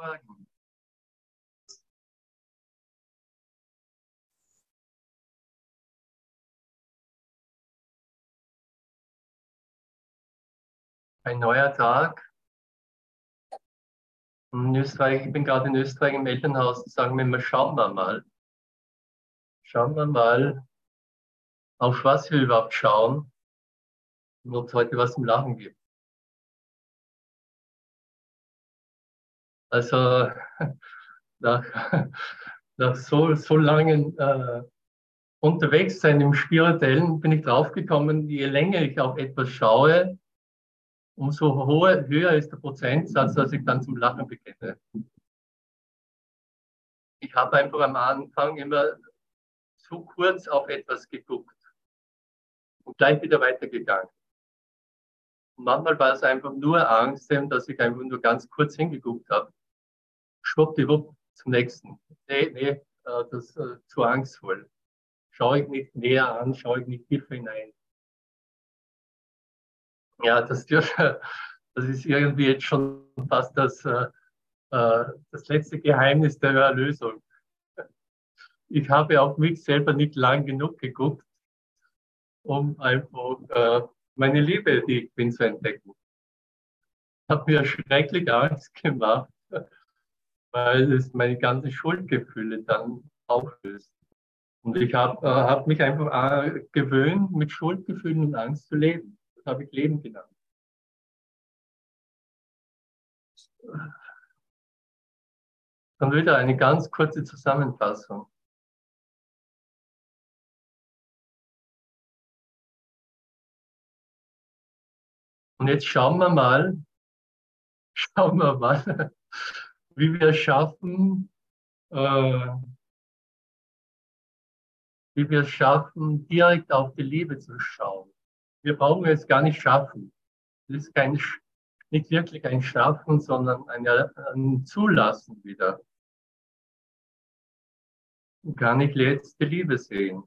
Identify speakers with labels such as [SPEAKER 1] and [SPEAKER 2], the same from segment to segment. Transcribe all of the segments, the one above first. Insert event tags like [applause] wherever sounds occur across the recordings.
[SPEAKER 1] Fragen? Ein neuer Tag. In Österreich, ich bin gerade in Österreich im Elternhaus, sagen wir immer, schauen wir mal. Schauen wir mal, auf was wir überhaupt schauen und ob es heute was im Lachen gibt. Also [laughs] nach, [laughs] nach so, so langen äh, Unterwegssein im Spirituellen bin ich draufgekommen, je länger ich auf etwas schaue, umso hoher, höher ist der Prozentsatz, dass ich dann zum Lachen beginne. Ich habe einfach am Anfang immer zu kurz auf etwas geguckt und gleich wieder weitergegangen. Und manchmal war es einfach nur Angst, dass ich einfach nur ganz kurz hingeguckt habe. Schwuppdiwupp zum nächsten. Nee, nee, äh, das ist äh, zu angstvoll. Schaue ich nicht näher an, schaue ich nicht tiefer hinein. Ja, das, [laughs] das ist irgendwie jetzt schon fast das, äh, das letzte Geheimnis der Erlösung. [laughs] Ich habe auf mich selber nicht lang genug geguckt, um einfach meine Liebe, die ich bin, zu entdecken. Hat mir schrecklich Angst gemacht, weil es meine ganzen Schuldgefühle dann auflöst. Und ich habe äh, hab mich einfach äh, gewöhnt, mit Schuldgefühlen und Angst zu leben. Das habe ich Leben genannt. Dann wieder eine ganz kurze Zusammenfassung. Und jetzt schauen wir mal, [laughs] schauen wir mal, wie wir es schaffen, äh, wie wir es schaffen, direkt auf die Liebe zu schauen. Wir brauchen es gar nicht schaffen. Es ist kein, nicht wirklich ein Schaffen, sondern ein, ein Zulassen wieder. Kann ich jetzt die Liebe sehen?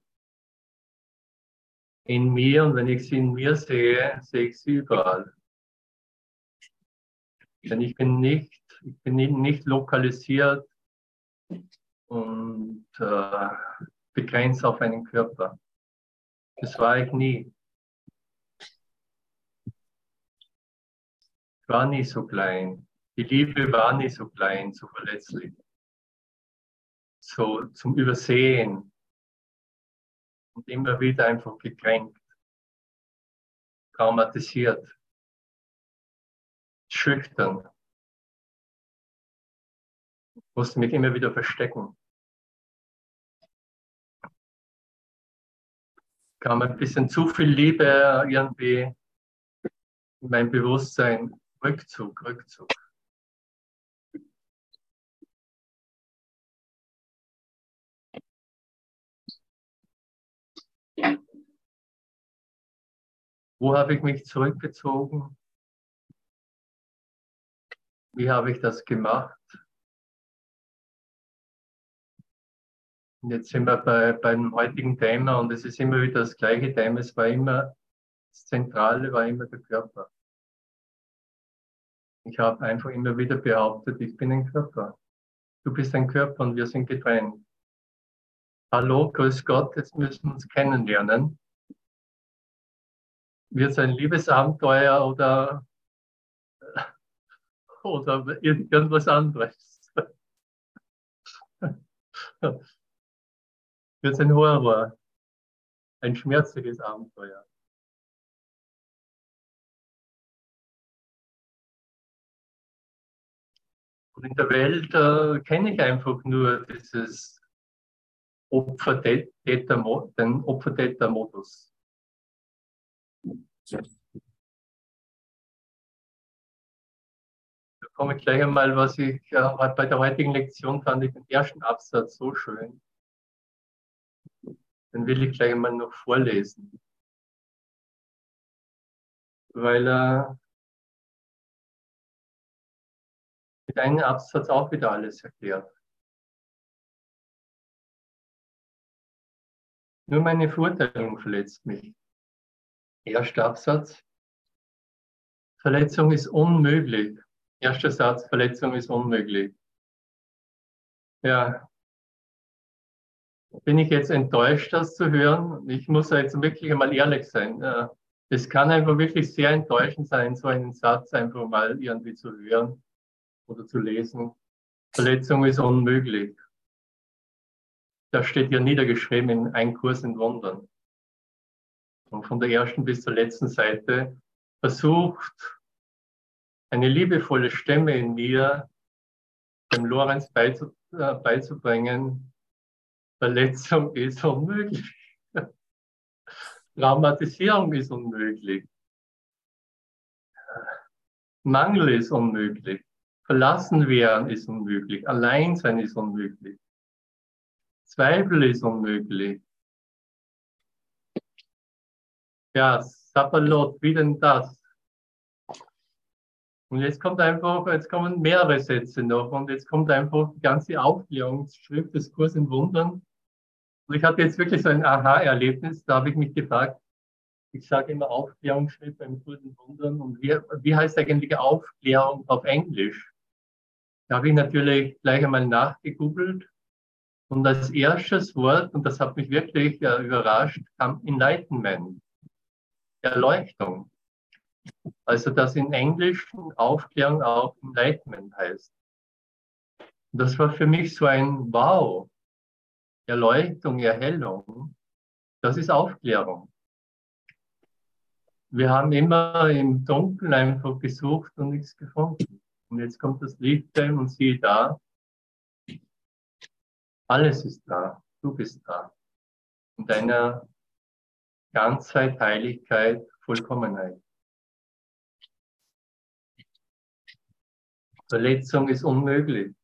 [SPEAKER 1] in mir und wenn ich sie in mir sehe, sehe ich sie überall. Denn ich bin nicht, ich bin nicht lokalisiert und äh, begrenzt auf einen Körper. Das war ich nie. Ich war nie so klein. Die Liebe war nie so klein, so verletzlich. So zum Übersehen, und immer wieder einfach gekränkt, traumatisiert, schüchtern. Musste mich immer wieder verstecken. Kam ein bisschen zu viel Liebe irgendwie in mein Bewusstsein. Rückzug, Rückzug. Wo habe ich mich zurückgezogen? Wie habe ich das gemacht? Jetzt sind wir bei, beim heutigen Thema und es ist immer wieder das gleiche Thema. Es war immer, das Zentrale war immer der Körper. Ich habe einfach immer wieder behauptet, ich bin ein Körper. Du bist ein Körper und wir sind getrennt. Hallo, grüß Gott, jetzt müssen wir uns kennenlernen wird es ein Liebesabenteuer oder, oder irgendwas anderes. [laughs] wird es ein Horror, ein schmerzliches Abenteuer. Und in der Welt äh, kenne ich einfach nur dieses Opfer-Täter-Modus. Den Opfer-Täter-Modus. Da komme ich gleich einmal, was ich äh, bei der heutigen Lektion fand ich den ersten Absatz so schön. Den will ich gleich einmal noch vorlesen. Weil er mit einem Absatz auch wieder alles erklärt. Nur meine Verurteilung verletzt mich. Erster Absatz. Verletzung ist unmöglich. Erster Satz, Verletzung ist unmöglich. Ja. Bin ich jetzt enttäuscht, das zu hören? Ich muss jetzt wirklich einmal ehrlich sein. Es kann einfach wirklich sehr enttäuschend sein, so einen Satz einfach mal irgendwie zu hören oder zu lesen. Verletzung ist unmöglich. Das steht hier niedergeschrieben in Ein Kurs in Wundern. Und von der ersten bis zur letzten Seite versucht eine liebevolle Stimme in mir, dem Lorenz äh, beizubringen, Verletzung ist unmöglich. Traumatisierung ist unmöglich. Mangel ist unmöglich. Verlassen werden ist unmöglich. Allein sein ist unmöglich. Zweifel ist unmöglich. Ja, Sapperlot, wie denn das? Und jetzt kommt einfach, jetzt kommen mehrere Sätze noch und jetzt kommt einfach die ganze Aufklärungsschrift des Kurs in Wundern. Und ich hatte jetzt wirklich so ein Aha-Erlebnis, da habe ich mich gefragt, ich sage immer Aufklärungsschrift beim in Wundern und wie, wie heißt eigentlich Aufklärung auf Englisch? Da habe ich natürlich gleich einmal nachgegoogelt und als erstes Wort, und das hat mich wirklich äh, überrascht, kam Enlightenment, Erleuchtung. Also dass in Englisch Aufklärung auch Enlightenment heißt. Und das war für mich so ein Wow. Erleuchtung, Erhellung, das ist Aufklärung. Wir haben immer im Dunkeln einfach gesucht und nichts gefunden. Und jetzt kommt das Licht und siehe da, alles ist da, du bist da. In deiner Ganzheit, Heiligkeit, Vollkommenheit. Verletzung ist unmöglich.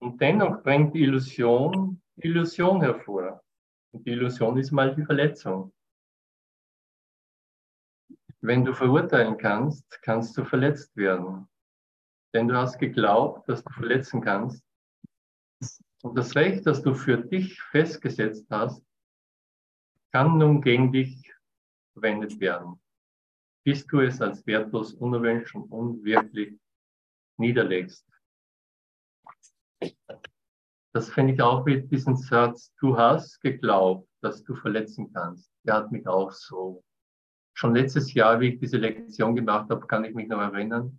[SPEAKER 1] Und dennoch bringt die Illusion Illusion hervor. Und die Illusion ist mal die Verletzung. Wenn du verurteilen kannst, kannst du verletzt werden. Denn du hast geglaubt, dass du verletzen kannst. Und das Recht, das du für dich festgesetzt hast, kann nun gegen dich verwendet werden, bis du es als wertlos, unerwünscht und unwirklich niederlegst. Das finde ich auch mit diesem Satz, du hast geglaubt, dass du verletzen kannst. Der hat mich auch so. Schon letztes Jahr, wie ich diese Lektion gemacht habe, kann ich mich noch erinnern.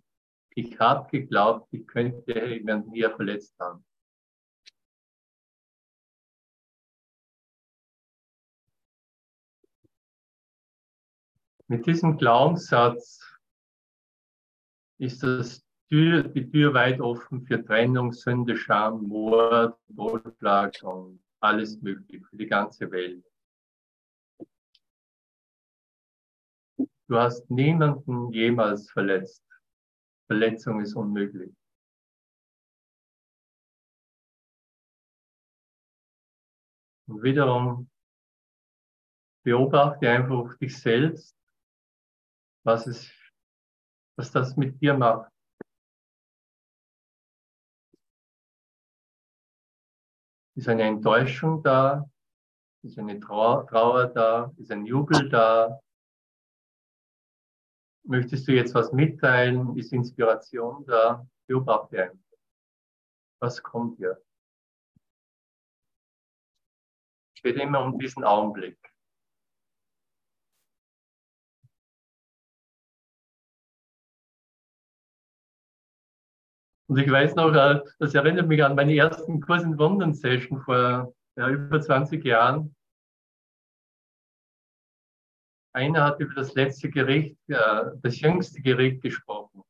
[SPEAKER 1] Ich habe geglaubt, ich könnte jemanden hier verletzt haben. Mit diesem Glaubenssatz ist das Tür, die Tür weit offen für Trennung, Sünde, Scham, Mord, Totschlag und alles Mögliche für die ganze Welt. Du hast niemanden jemals verletzt. Verletzung ist unmöglich. Und wiederum beobachte einfach dich selbst, was es, was das mit dir macht. Ist eine Enttäuschung da? Ist eine Trauer, Trauer da? Ist ein Jubel da? Möchtest du jetzt was mitteilen? Ist Inspiration da? Beobachte einfach. Was kommt hier? Es geht immer um diesen Augenblick. Und ich weiß noch, äh, das erinnert mich an meine ersten Kurs in Wundern Session vor ja, über 20 Jahren. Einer hat über das letzte Gericht, äh, das jüngste Gericht gesprochen.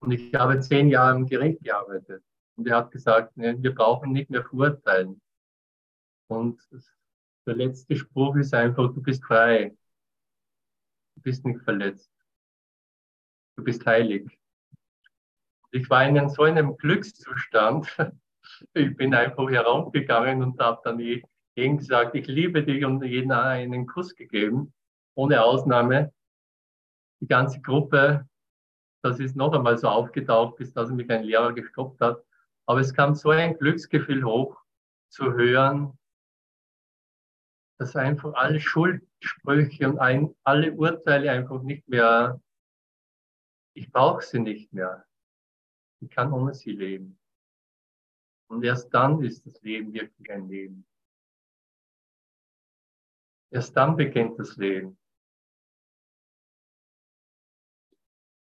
[SPEAKER 1] Und ich habe zehn Jahre im Gericht gearbeitet. Und er hat gesagt, wir brauchen nicht mehr verurteilen. Und der letzte Spruch ist einfach, du bist frei. Du bist nicht verletzt. Du bist heilig. Ich war in so einem Glückszustand. Ich bin einfach herumgegangen und habe dann jedem gesagt, ich liebe dich und jeden einen Kuss gegeben, ohne Ausnahme. Die ganze Gruppe, das ist noch einmal so aufgetaucht, bis dass mich ein Lehrer gestoppt hat. Aber es kam so ein Glücksgefühl hoch, zu hören, dass einfach alle Schuldsprüche und ein, alle Urteile einfach nicht mehr, ich brauche sie nicht mehr. Ich kann ohne sie leben. Und erst dann ist das Leben wirklich ein Leben. Erst dann beginnt das Leben.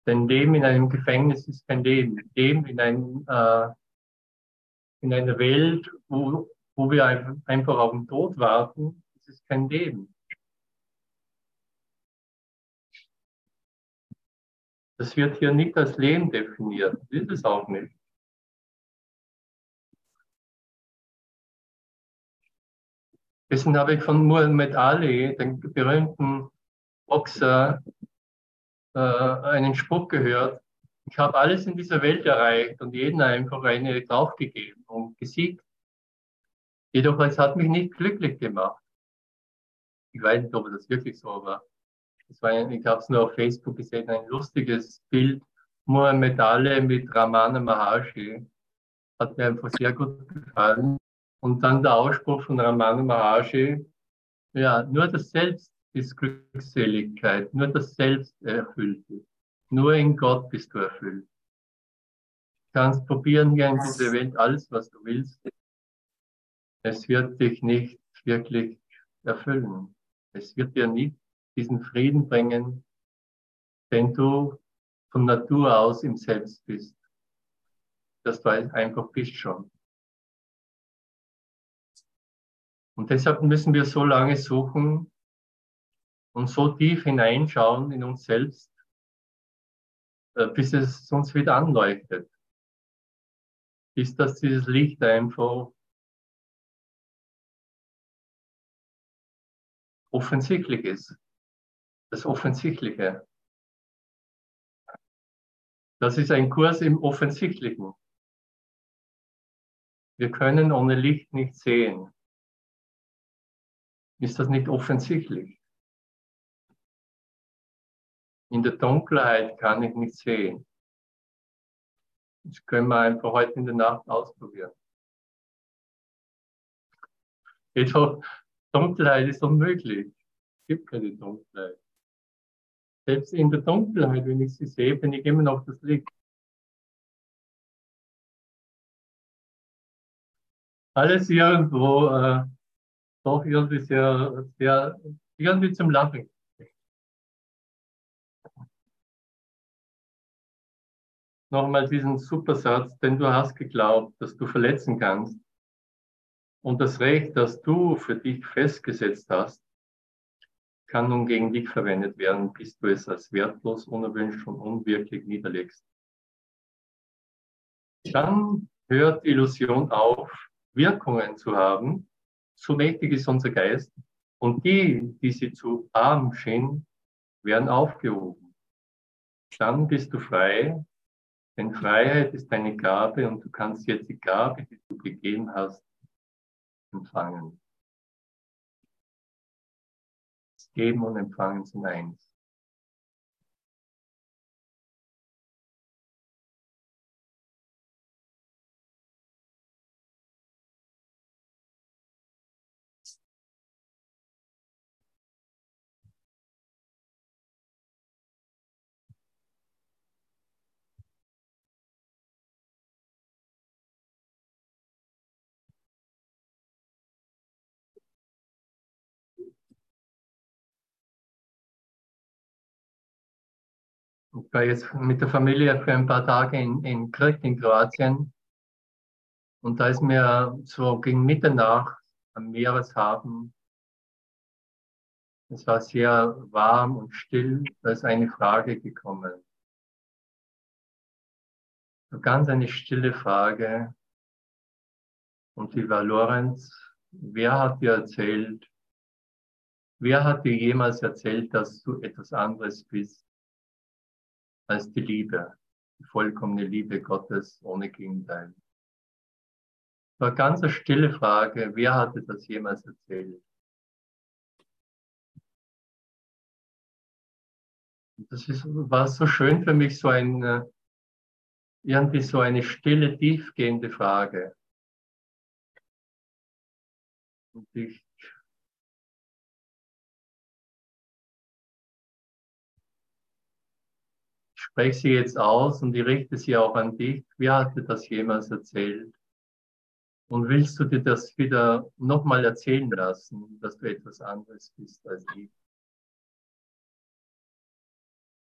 [SPEAKER 1] Denn Leben in einem Gefängnis ist kein Leben. Leben in, einem, äh, in einer Welt, wo, wo wir einfach auf den Tod warten, das ist kein Leben. Das wird hier nicht als Leben definiert. Das ist es auch nicht. Deswegen habe ich von Muhammad Ali, dem berühmten Boxer, äh, einen Spruch gehört. Ich habe alles in dieser Welt erreicht und jeden einfach eine draufgegeben und gesiegt. Jedoch es hat mich nicht glücklich gemacht. Ich weiß nicht, ob das wirklich so war. Das war ich habe es nur auf Facebook gesehen, ein lustiges Bild. Muhammad Ali mit Ramana Maharshi. Hat mir einfach sehr gut gefallen. Und dann der Ausspruch von Ramana Maharshi. Ja, nur das Selbst ist Glückseligkeit. Nur das Selbst erfüllt dich. Nur in Gott bist du erfüllt. Du kannst probieren hier in dieser Welt alles, was du willst. Es wird dich nicht wirklich erfüllen. Es wird dir nicht diesen Frieden bringen, den du von Natur aus im Selbst bist. Das du einfach bist schon. Und deshalb müssen wir so lange suchen und so tief hineinschauen in uns selbst, äh, bis es uns wieder anleuchtet. Bis dass dieses Licht einfach offensichtlich ist das Offensichtliche. Das ist ein Kurs im Offensichtlichen. Wir können ohne Licht nicht sehen. Ist das nicht offensichtlich? In der Dunkelheit kann ich nicht sehen. Das können wir einfach heute in der Nacht ausprobieren. Jedoch, Dunkelheit ist unmöglich. Es gibt keine Dunkelheit. Selbst in der Dunkelheit, wenn ich sie sehe, bin ich immer noch das Licht. Alles irgendwo äh, doch irgendwie sehr, sehr, irgendwie zum Lachen. Nochmal diesen Supersatz, denn du hast geglaubt, dass du verletzen kannst. Und das Recht, das du für dich festgesetzt hast, kann nun gegen dich verwendet werden, bis du es als wertlos, unerwünscht und unwirklich niederlegst. Dann hört die Illusion auf, Wirkungen zu haben. So mächtig ist unser Geist. Und die, die sie zu arm schien, werden aufgehoben. Dann bist du frei, denn Freiheit ist deine Gabe und du kannst jetzt die Gabe, die du gegeben hast, empfangen. Geben und Empfangen sind eins. Ich war jetzt mit der Familie für ein paar Tage in, in Krk in Kroatien. Und da ist mir so gegen Mitternacht am Meereshafen, es war sehr warm und still, da ist eine Frage gekommen. So ganz eine stille Frage. Und die war Lorenz, wer hat dir erzählt, wer hat dir jemals erzählt, dass du etwas anderes bist als die Liebe, die vollkommene Liebe Gottes ohne Gegenteil. War ganz eine stille Frage, wer hatte das jemals erzählt? Das ist, war so schön für mich, so ein, irgendwie so eine stille, tiefgehende Frage. Und ich spreche sie jetzt aus und ich richte sie auch an dich. Wer hatte das jemals erzählt? Und willst du dir das wieder nochmal erzählen lassen, dass du etwas anderes bist als ich?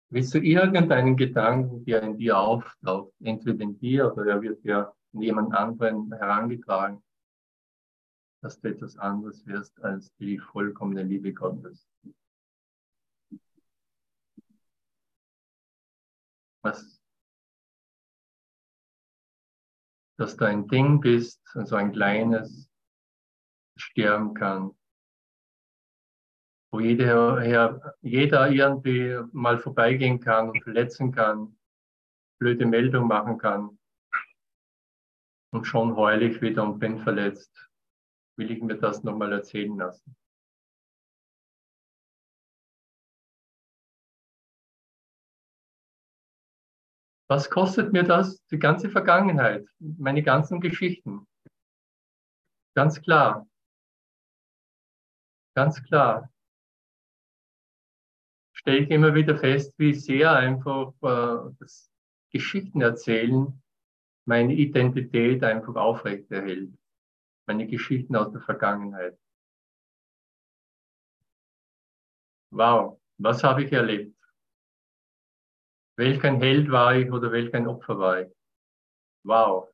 [SPEAKER 1] Willst du irgendeinen Gedanken, der in dir auftaucht, entweder in dir oder er wird ja von jemand anderen herangetragen, dass du etwas anderes wirst als die vollkommene Liebe Gottes? Was dass du ein Ding bist, also ein kleines, sterben kann. Wo jeder, jeder irgendwie mal vorbeigehen kann und verletzen kann, blöde Meldung machen kann. Und schon heule ich wieder und bin verletzt. Will ich mir das nochmal erzählen lassen. Was kostet mir das? Die ganze Vergangenheit, meine ganzen Geschichten. Ganz klar. Ganz klar. Stelle ich immer wieder fest, wie sehr einfach äh, das Geschichten erzählen meine Identität einfach aufrechterhält. Meine Geschichten aus der Vergangenheit. Wow, was habe ich erlebt? Welch ein Held war ich oder welch ein Opfer war ich? Wow.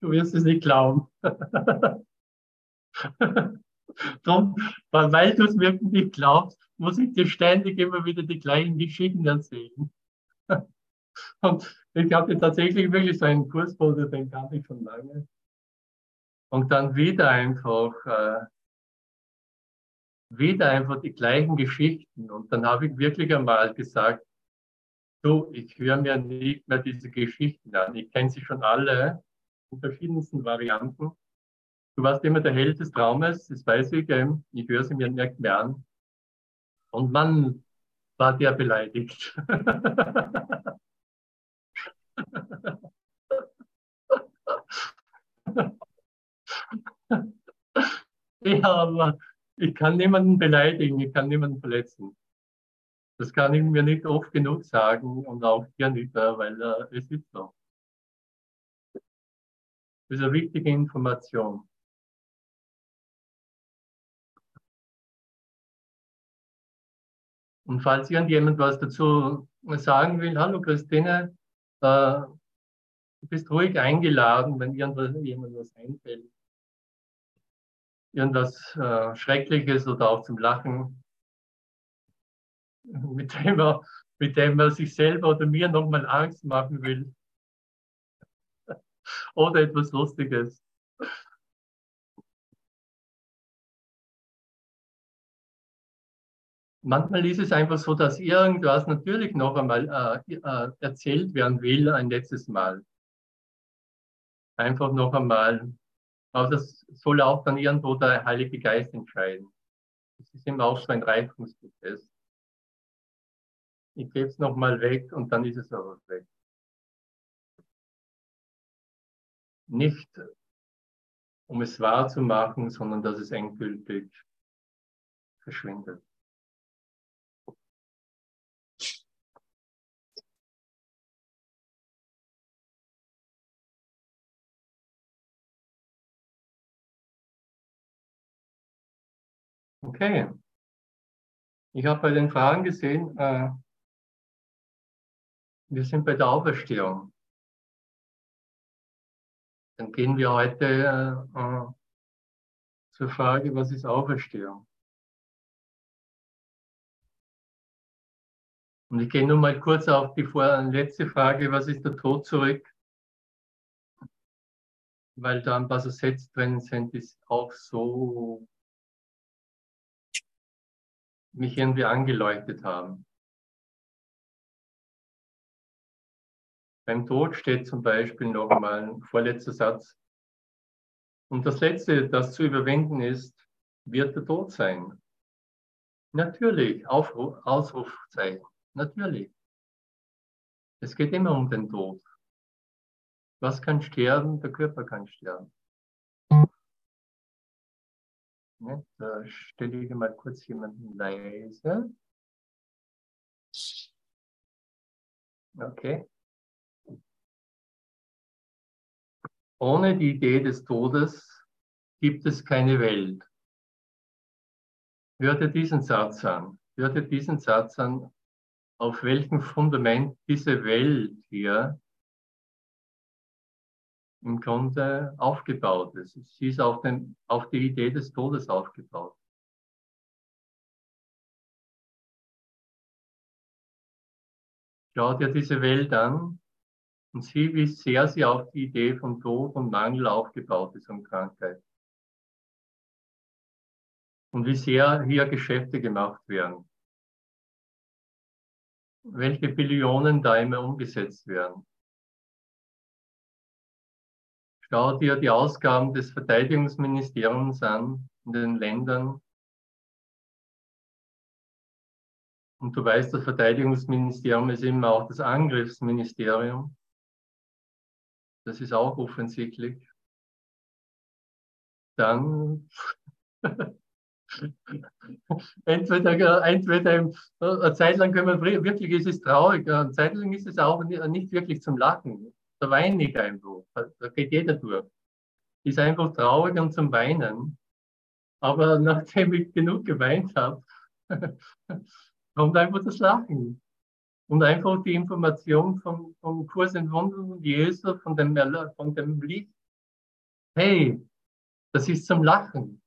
[SPEAKER 1] Du wirst es nicht glauben. [laughs] Drum, weil du es wirklich nicht glaubst, muss ich dir ständig immer wieder die gleichen Geschichten erzählen. [laughs] Und ich hatte tatsächlich wirklich so einen Kursbote, den kannte ich schon lange. Und dann wieder einfach äh, wieder einfach die gleichen Geschichten. Und dann habe ich wirklich einmal gesagt, du, ich höre mir nicht mehr diese Geschichten an. Ich kenne sie schon alle in verschiedensten Varianten. Du warst immer der Held des Traumes, das weiß ich, ich höre sie mir nicht mehr an. Und man war der beleidigt. [laughs] ja, aber ich kann niemanden beleidigen, ich kann niemanden verletzen. Das kann ich mir nicht oft genug sagen und auch dir nicht, weil äh, es ist so. Das ist eine wichtige Information. Und falls irgendjemand was dazu sagen will, hallo Christine, äh, du bist ruhig eingeladen, wenn irgendjemand was einfällt irgendwas äh, Schreckliches oder auch zum Lachen, [laughs] mit dem, er, mit dem er sich selber oder mir nochmal Angst machen will. [laughs] oder etwas Lustiges. Manchmal ist es einfach so, dass irgendwas natürlich noch einmal äh, äh, erzählt werden will, ein letztes Mal. Einfach noch einmal aber das soll auch dann irgendwo der Heilige Geist entscheiden. Das ist immer auch so ein Reifungsprozess. Ich gebe es nochmal weg und dann ist es aber weg. Nicht um es wahr zu machen, sondern dass es endgültig verschwindet. Okay. Ich habe bei den Fragen gesehen, äh, wir sind bei der Auferstehung. Dann gehen wir heute äh, äh, zur Frage, was ist Auferstehung? Und ich gehe nur mal kurz auf die vor letzte Frage, was ist der Tod zurück? Weil da ein paar Sätze drin sind, die auch so mich irgendwie angeleuchtet haben. Beim Tod steht zum Beispiel noch einmal ein vorletzter Satz. Und das Letzte, das zu überwinden ist, wird der Tod sein. Natürlich, Aufruf, Ausrufzeichen, natürlich. Es geht immer um den Tod. Was kann sterben? Der Körper kann sterben. Ne? Da stelle ich mal kurz jemanden leise. Okay. Ohne die Idee des Todes gibt es keine Welt. Hör dir diesen Satz an. Hör dir diesen Satz an, auf welchem Fundament diese Welt hier im Grunde aufgebaut ist. Sie ist auf, den, auf die Idee des Todes aufgebaut. Schau dir diese Welt an und sieh, wie sehr sie auf die Idee von Tod und Mangel aufgebaut ist und Krankheit. Und wie sehr hier Geschäfte gemacht werden. Welche Billionen da immer umgesetzt werden. Schau dir die Ausgaben des Verteidigungsministeriums an in den Ländern. Und du weißt, das Verteidigungsministerium ist immer auch das Angriffsministerium. Das ist auch offensichtlich. Dann [laughs] entweder, entweder eine Zeit lang können wir wirklich, ist es traurig, eine Zeit lang ist es auch nicht wirklich zum Lachen da weine ich einfach. Da geht jeder durch. Ist einfach traurig und zum Weinen. Aber [laughs] nachdem ich genug geweint habe, [laughs] kommt einfach das Lachen. Und einfach die Information vom, vom Kurs in Wundern Jesu, von dem, von dem Licht. Hey, das ist zum Lachen.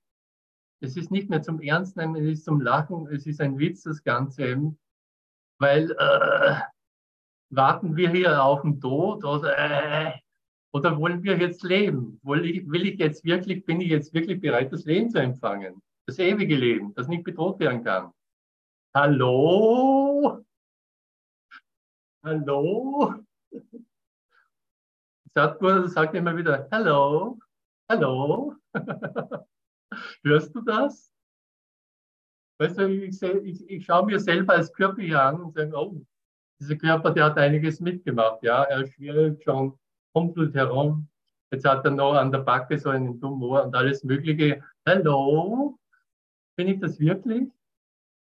[SPEAKER 1] Es ist nicht mehr zum Ernst nehmen, es ist zum Lachen, es ist ein Witz, das Ganze eben. Weil äh, warten wir hier auf den Tod oder, äh, oder wollen wir jetzt leben? Will ich, will ich jetzt wirklich, bin ich jetzt wirklich bereit, das Leben zu empfangen? Das ewige Leben, das nicht bedroht werden kann. Hallo? Hallo? Satguru sagt immer wieder, hallo, hallo. [laughs] Hörst du das? Weißt du, ich, ich, ich schaue mir selber als Körper an und sage, oh, dieser Körper, der hat einiges mitgemacht. Ja, er schwirrt schon, humpelt herum. Jetzt hat er noch an der Backe so einen Tumor und alles Mögliche. Hallo? Bin ich das wirklich?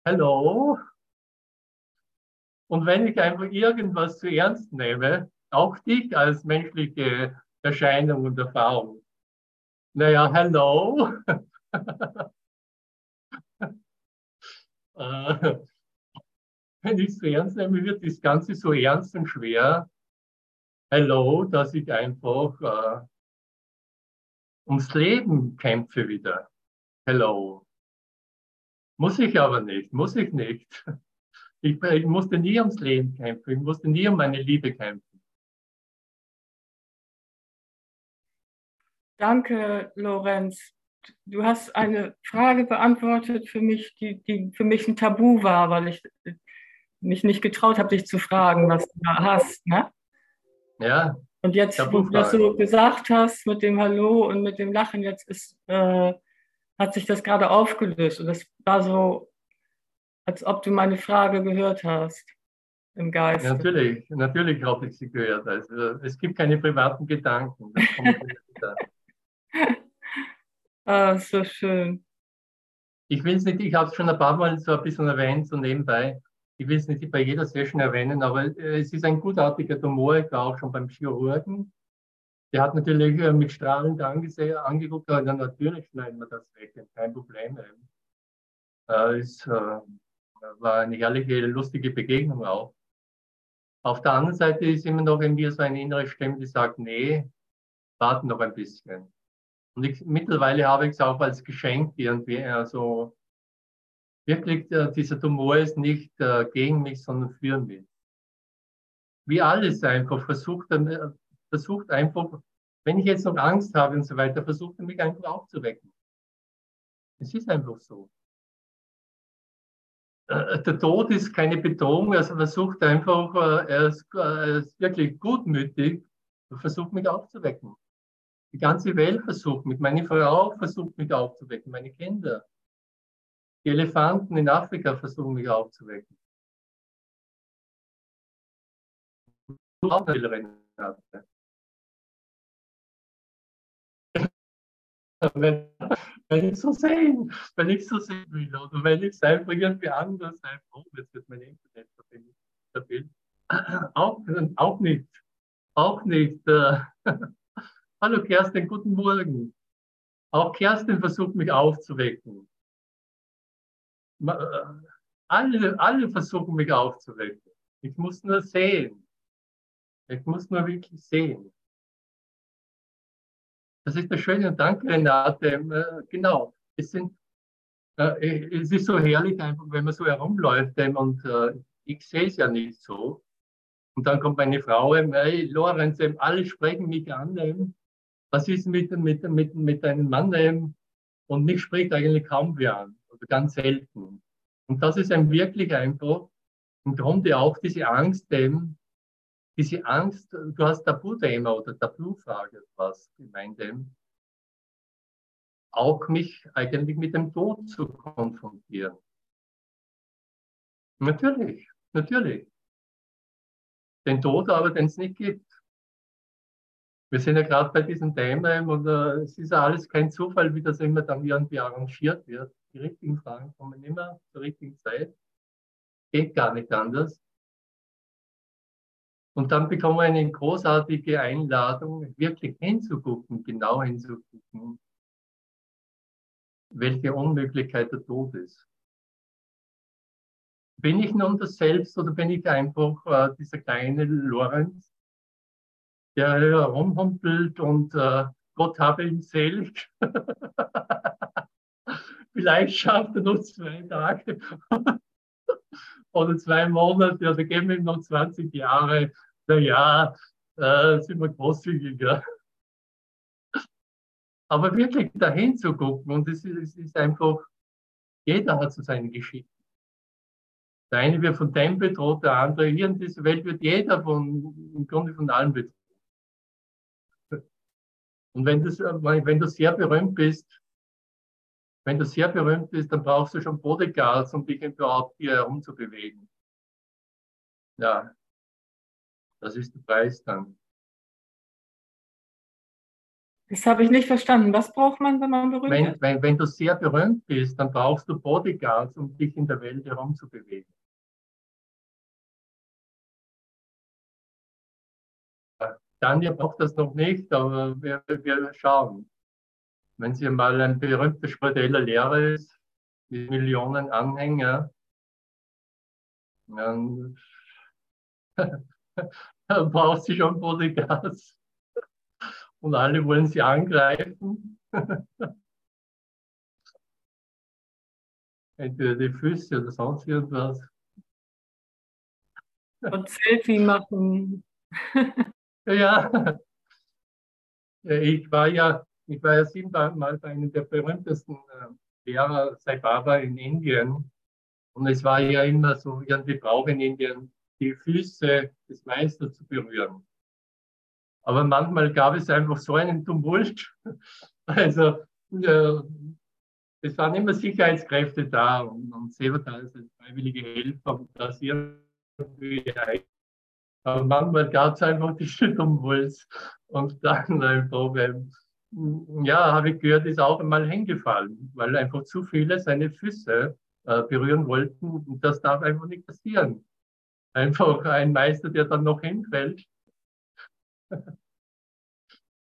[SPEAKER 1] Hallo? Und wenn ich einfach irgendwas zu ernst nehme, auch dich als menschliche Erscheinung und Erfahrung, naja, hallo? [laughs] äh, ich es ernst nehme, wird das Ganze so ernst und schwer. Hello, dass ich einfach äh, ums Leben kämpfe wieder. Hello. Muss ich aber nicht, muss ich nicht. Ich, ich musste nie ums Leben kämpfen, ich musste nie um meine Liebe kämpfen.
[SPEAKER 2] Danke, Lorenz. Du hast eine Frage beantwortet für mich, die, die für mich ein Tabu war, weil ich mich nicht getraut habe, dich zu fragen, was du da hast. Ne?
[SPEAKER 1] Ja.
[SPEAKER 2] Und jetzt, wo du das so gesagt hast mit dem Hallo und mit dem Lachen, jetzt ist, äh, hat sich das gerade aufgelöst. Und das war so, als ob du meine Frage gehört hast im Geist.
[SPEAKER 1] natürlich, natürlich habe ich sie gehört. Also, es gibt keine privaten Gedanken. [laughs]
[SPEAKER 2] ah, so schön.
[SPEAKER 1] Ich will es nicht, ich habe es schon ein paar Mal so ein bisschen erwähnt, so nebenbei ich will es nicht bei jeder Session erwähnen, aber äh, es ist ein gutartiger Tumor. Ich war auch schon beim Chirurgen. Der hat natürlich äh, mit strahlend angeguckt, aber dann natürlich schneiden wir das weg, kein Problem. Äh, es war eine herrliche, lustige Begegnung auch. Auf der anderen Seite ist immer noch mir so eine innere Stimme, die sagt, nee, warten noch ein bisschen. Und ich, mittlerweile habe ich es auch als Geschenk irgendwie, also wirklich, äh, dieser Tumor ist nicht äh, gegen mich, sondern für mich. Wie alles einfach, versucht, äh, versucht einfach, wenn ich jetzt noch Angst habe und so weiter, versucht er mich einfach aufzuwecken. Es ist einfach so. Der Tod ist keine Bedrohung, also versucht einfach, er ist, er ist wirklich gutmütig, versucht mich aufzuwecken. Die ganze Welt versucht mich, meine Frau versucht mich aufzuwecken, meine Kinder. Die Elefanten in Afrika versuchen mich aufzuwecken. Wenn, wenn ich so sehen, wenn ich so sehen will oder wenn ich es einfach irgendwie anders einfach, oh, jetzt wird mein Internet stabil. Auch, auch nicht, auch nicht. Äh, [laughs] Hallo Kerstin, guten Morgen. Auch Kerstin versucht mich aufzuwecken. Äh, alle, alle versuchen mich aufzuwecken. Ich muss nur sehen. Ich muss nur wirklich sehen. Das ist der schöne Danke, Renate. Äh, genau. Es, sind, äh, es ist so herrlich, einfach, wenn man so herumläuft und ich sehe es ja nicht so. Und dann kommt meine Frau, hey, Lorenz, alle sprechen mich an. Was ist mit, mit, mit, mit deinem Mann? Und mich spricht eigentlich kaum wer an, oder ganz selten. Und das ist ein wirklich einfach im Grunde auch diese Angst, dem, diese Angst, du hast Tabuthema oder Tabufrage, was gemeint, dem, auch mich eigentlich mit dem Tod zu konfrontieren. Natürlich, natürlich. Den Tod aber, den es nicht gibt. Wir sind ja gerade bei diesem Thema und äh, es ist ja alles kein Zufall, wie das immer dann irgendwie arrangiert wird. Die richtigen Fragen kommen immer zur richtigen Zeit. Geht gar nicht anders. Und dann bekommen wir eine großartige Einladung, wirklich hinzugucken, genau hinzugucken, welche Unmöglichkeit der Tod ist. Bin ich nun das Selbst oder bin ich einfach äh, dieser kleine Lorenz, der herumhumpelt und äh, Gott habe ihn selig? [laughs] Vielleicht schafft er noch zwei Tage oder zwei Monate oder geben ihm noch 20 Jahre. Naja, äh, sind wir großzügiger. Aber wirklich dahin zu gucken und es ist, ist einfach, jeder hat so seine Geschichte. Der eine wird von dem bedroht, der andere. Hier in dieser Welt wird jeder von, im Grunde von allem bedroht. Und wenn, das, wenn du sehr berühmt bist, wenn du sehr berühmt bist, dann brauchst du schon Bodyguards, um dich überhaupt hier herumzubewegen. Ja, das ist der Preis dann.
[SPEAKER 2] Das habe ich nicht verstanden. Was braucht man, wenn man berühmt
[SPEAKER 1] wenn,
[SPEAKER 2] ist?
[SPEAKER 1] Wenn, wenn du sehr berühmt bist, dann brauchst du Bodyguards, um dich in der Welt herumzubewegen. Tanja braucht das noch nicht, aber wir, wir schauen. Wenn sie mal ein berühmter spiritueller Lehrer ist, mit Millionen Anhänger, dann, [laughs] dann braucht sie schon Bodyguards. Und alle wollen sie angreifen. [laughs] Entweder die Füße oder sonst irgendwas.
[SPEAKER 2] Und Selfie machen. [laughs]
[SPEAKER 1] Ja, ich war ja, ich war ja siebenmal bei einem der berühmtesten äh, Lehrer, Sai Baba in Indien. Und es war ja immer so irgendwie Brauch in Indien, die Füße des Meisters zu berühren. Aber manchmal gab es einfach so einen Tumult. [laughs] Also, äh, es waren immer Sicherheitskräfte da und, und Severtal als freiwillige Helfer, um das irgendwie aber manchmal gab es einfach die [laughs] Schüttelwulst. Und dann einfach, ähm, ja, habe ich gehört, ist auch einmal hingefallen, weil einfach zu viele seine Füße äh, berühren wollten. Und das darf einfach nicht passieren. Einfach ein Meister, der dann noch hinfällt. [laughs]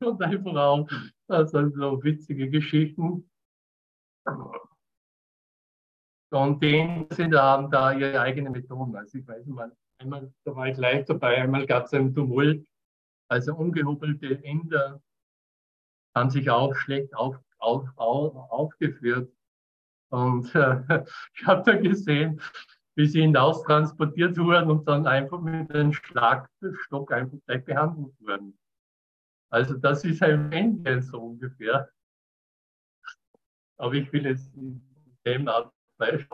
[SPEAKER 1] und einfach auch also so witzige Geschichten. Und die sind, haben da ihre eigene Methoden. Also ich weiß mal, Einmal, da war ich live dabei, einmal gab es einen Tumult. Also ungehobelte Inder haben sich auch schlecht auf, auf, auf, aufgeführt. Und äh, [laughs] ich habe dann gesehen, wie sie hinaus transportiert wurden und dann einfach mit einem Schlagstock einfach gleich behandelt wurden. Also das ist ein Indien so ungefähr. Aber ich will jetzt in dem abweichen.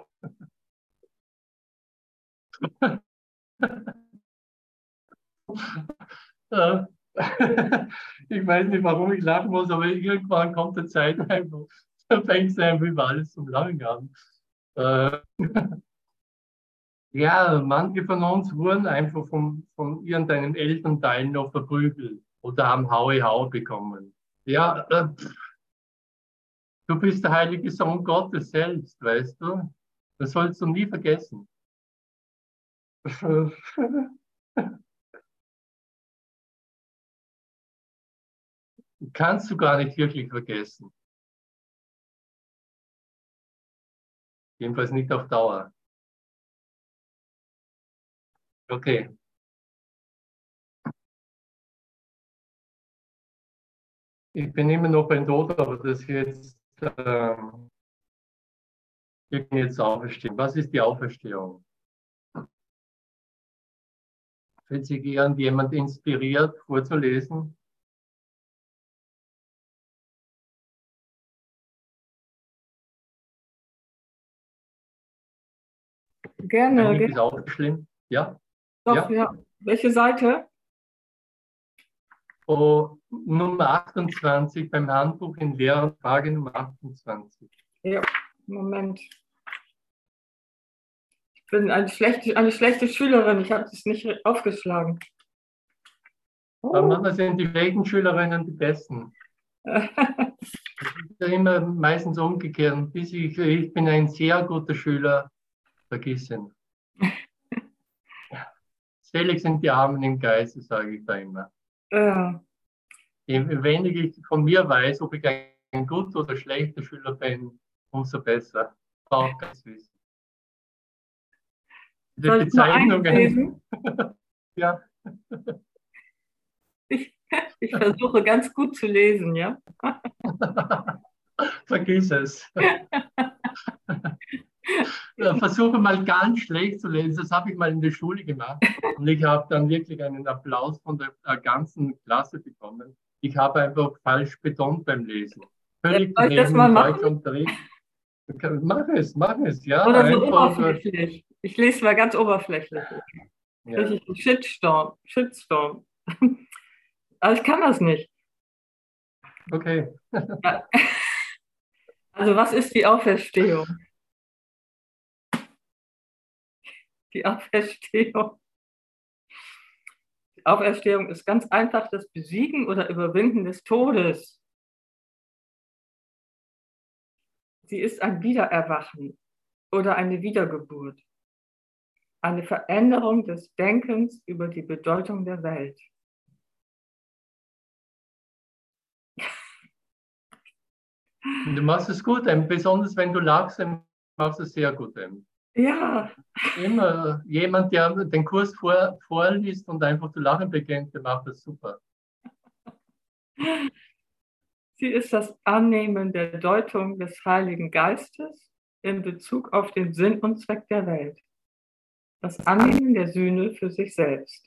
[SPEAKER 1] [laughs] [laughs] ich weiß nicht, warum ich lachen muss, aber irgendwann kommt eine Zeit einfach, da fängt es einfach über alles zum Lachen an. Äh, [laughs] ja, manche von uns wurden einfach von, von irgendeinen Elternteilen noch verprügelt oder haben Haue Hau bekommen. Ja, äh, du bist der heilige Sohn Gottes selbst, weißt du? Das sollst du nie vergessen. [laughs] kannst du gar nicht wirklich vergessen. Jedenfalls nicht auf Dauer. Okay. Ich bin immer noch beim Tod, aber das jetzt, ähm, ich bin jetzt Auferstehung. Was ist die Auferstehung? Fühlt sich irgendjemand inspiriert, vorzulesen?
[SPEAKER 2] Gerne.
[SPEAKER 1] Ist auch schlimm. Ja?
[SPEAKER 2] Doch, ja. ja. Welche Seite?
[SPEAKER 1] Oh, Nummer 28 beim Handbuch in Lehrer, Frage Nummer 28.
[SPEAKER 2] Ja, Moment. Ich bin eine schlechte, eine schlechte Schülerin, ich habe es nicht aufgeschlagen.
[SPEAKER 1] Oh. Aber manchmal sind die schlechten Schülerinnen die besten. [laughs] ja immer meistens umgekehrt. Ich, ich bin ein sehr guter Schüler, vergiss ihn. Selig sind die Armen im Geiste, sage ich da immer. Ja. Je weniger ich von mir weiß, ob ich ein guter oder schlechter Schüler bin, umso besser. Auch ganz wissen.
[SPEAKER 2] Die Bezeichnungen. [laughs]
[SPEAKER 1] ja.
[SPEAKER 2] Ich, ich versuche ganz gut zu lesen, ja. [laughs]
[SPEAKER 1] Vergiss es. [laughs] [laughs] versuche mal ganz schlecht zu lesen. Das habe ich mal in der Schule gemacht. Und ich habe dann wirklich einen Applaus von der ganzen Klasse bekommen. Ich habe einfach falsch betont beim Lesen.
[SPEAKER 2] Völlig ja, das mal machen?
[SPEAKER 1] Mach es, mach es, ja.
[SPEAKER 2] Oder so einfach, oberflächlich. Ich lese mal ganz oberflächlich. Ja. Richtig Shitstorm. Shitstorm. [laughs] Aber ich kann das nicht.
[SPEAKER 1] Okay. [laughs]
[SPEAKER 2] Also was ist die Auferstehung? Die Auferstehung. Die Auferstehung ist ganz einfach das Besiegen oder Überwinden des Todes. Sie ist ein Wiedererwachen oder eine Wiedergeburt, eine Veränderung des Denkens über die Bedeutung der Welt.
[SPEAKER 1] Du machst es gut, besonders wenn du lachst, machst es sehr gut.
[SPEAKER 2] Ja.
[SPEAKER 1] Immer jemand, der den Kurs vor, vorliest und einfach zu lachen beginnt, der macht das super.
[SPEAKER 2] Sie ist das Annehmen der Deutung des Heiligen Geistes in Bezug auf den Sinn und Zweck der Welt. Das Annehmen der Sühne für sich selbst.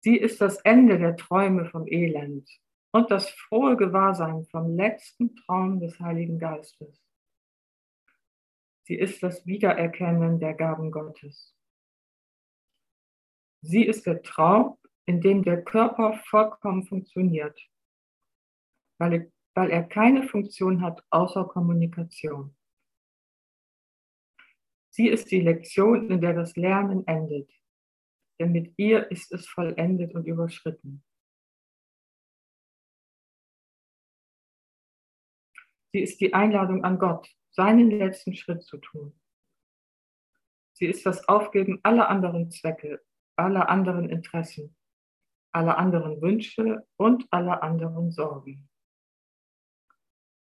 [SPEAKER 2] Sie ist das Ende der Träume vom Elend und das frohe Gewahrsein vom letzten Traum des Heiligen Geistes. Sie ist das Wiedererkennen der Gaben Gottes. Sie ist der Traum, in dem der Körper vollkommen funktioniert, weil er, weil er keine Funktion hat außer Kommunikation. Sie ist die Lektion, in der das Lernen endet, denn mit ihr ist es vollendet und überschritten. Sie ist die Einladung an Gott, seinen letzten Schritt zu tun. Sie ist das Aufgeben aller anderen Zwecke, aller anderen Interessen, aller anderen Wünsche und aller anderen Sorgen.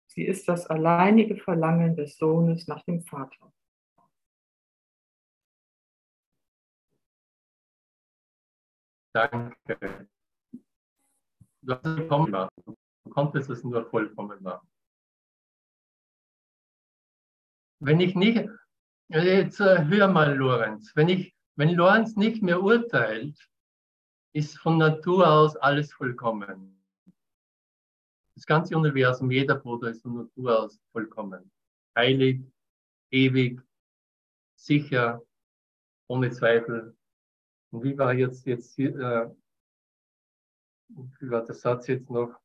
[SPEAKER 2] Sie ist das alleinige Verlangen des Sohnes nach dem Vater.
[SPEAKER 1] Danke. Hast es vollkommen gemacht. Du konntest es nur vollkommen machen. Wenn ich nicht, jetzt äh, hör mal, Lorenz, wenn, ich, wenn Lorenz nicht mehr urteilt, ist von Natur aus alles vollkommen. Das ganze Universum, jeder Bruder ist von Natur aus vollkommen. Heilig, ewig, sicher, ohne Zweifel. Und wie war jetzt, jetzt äh, wie war der Satz jetzt noch?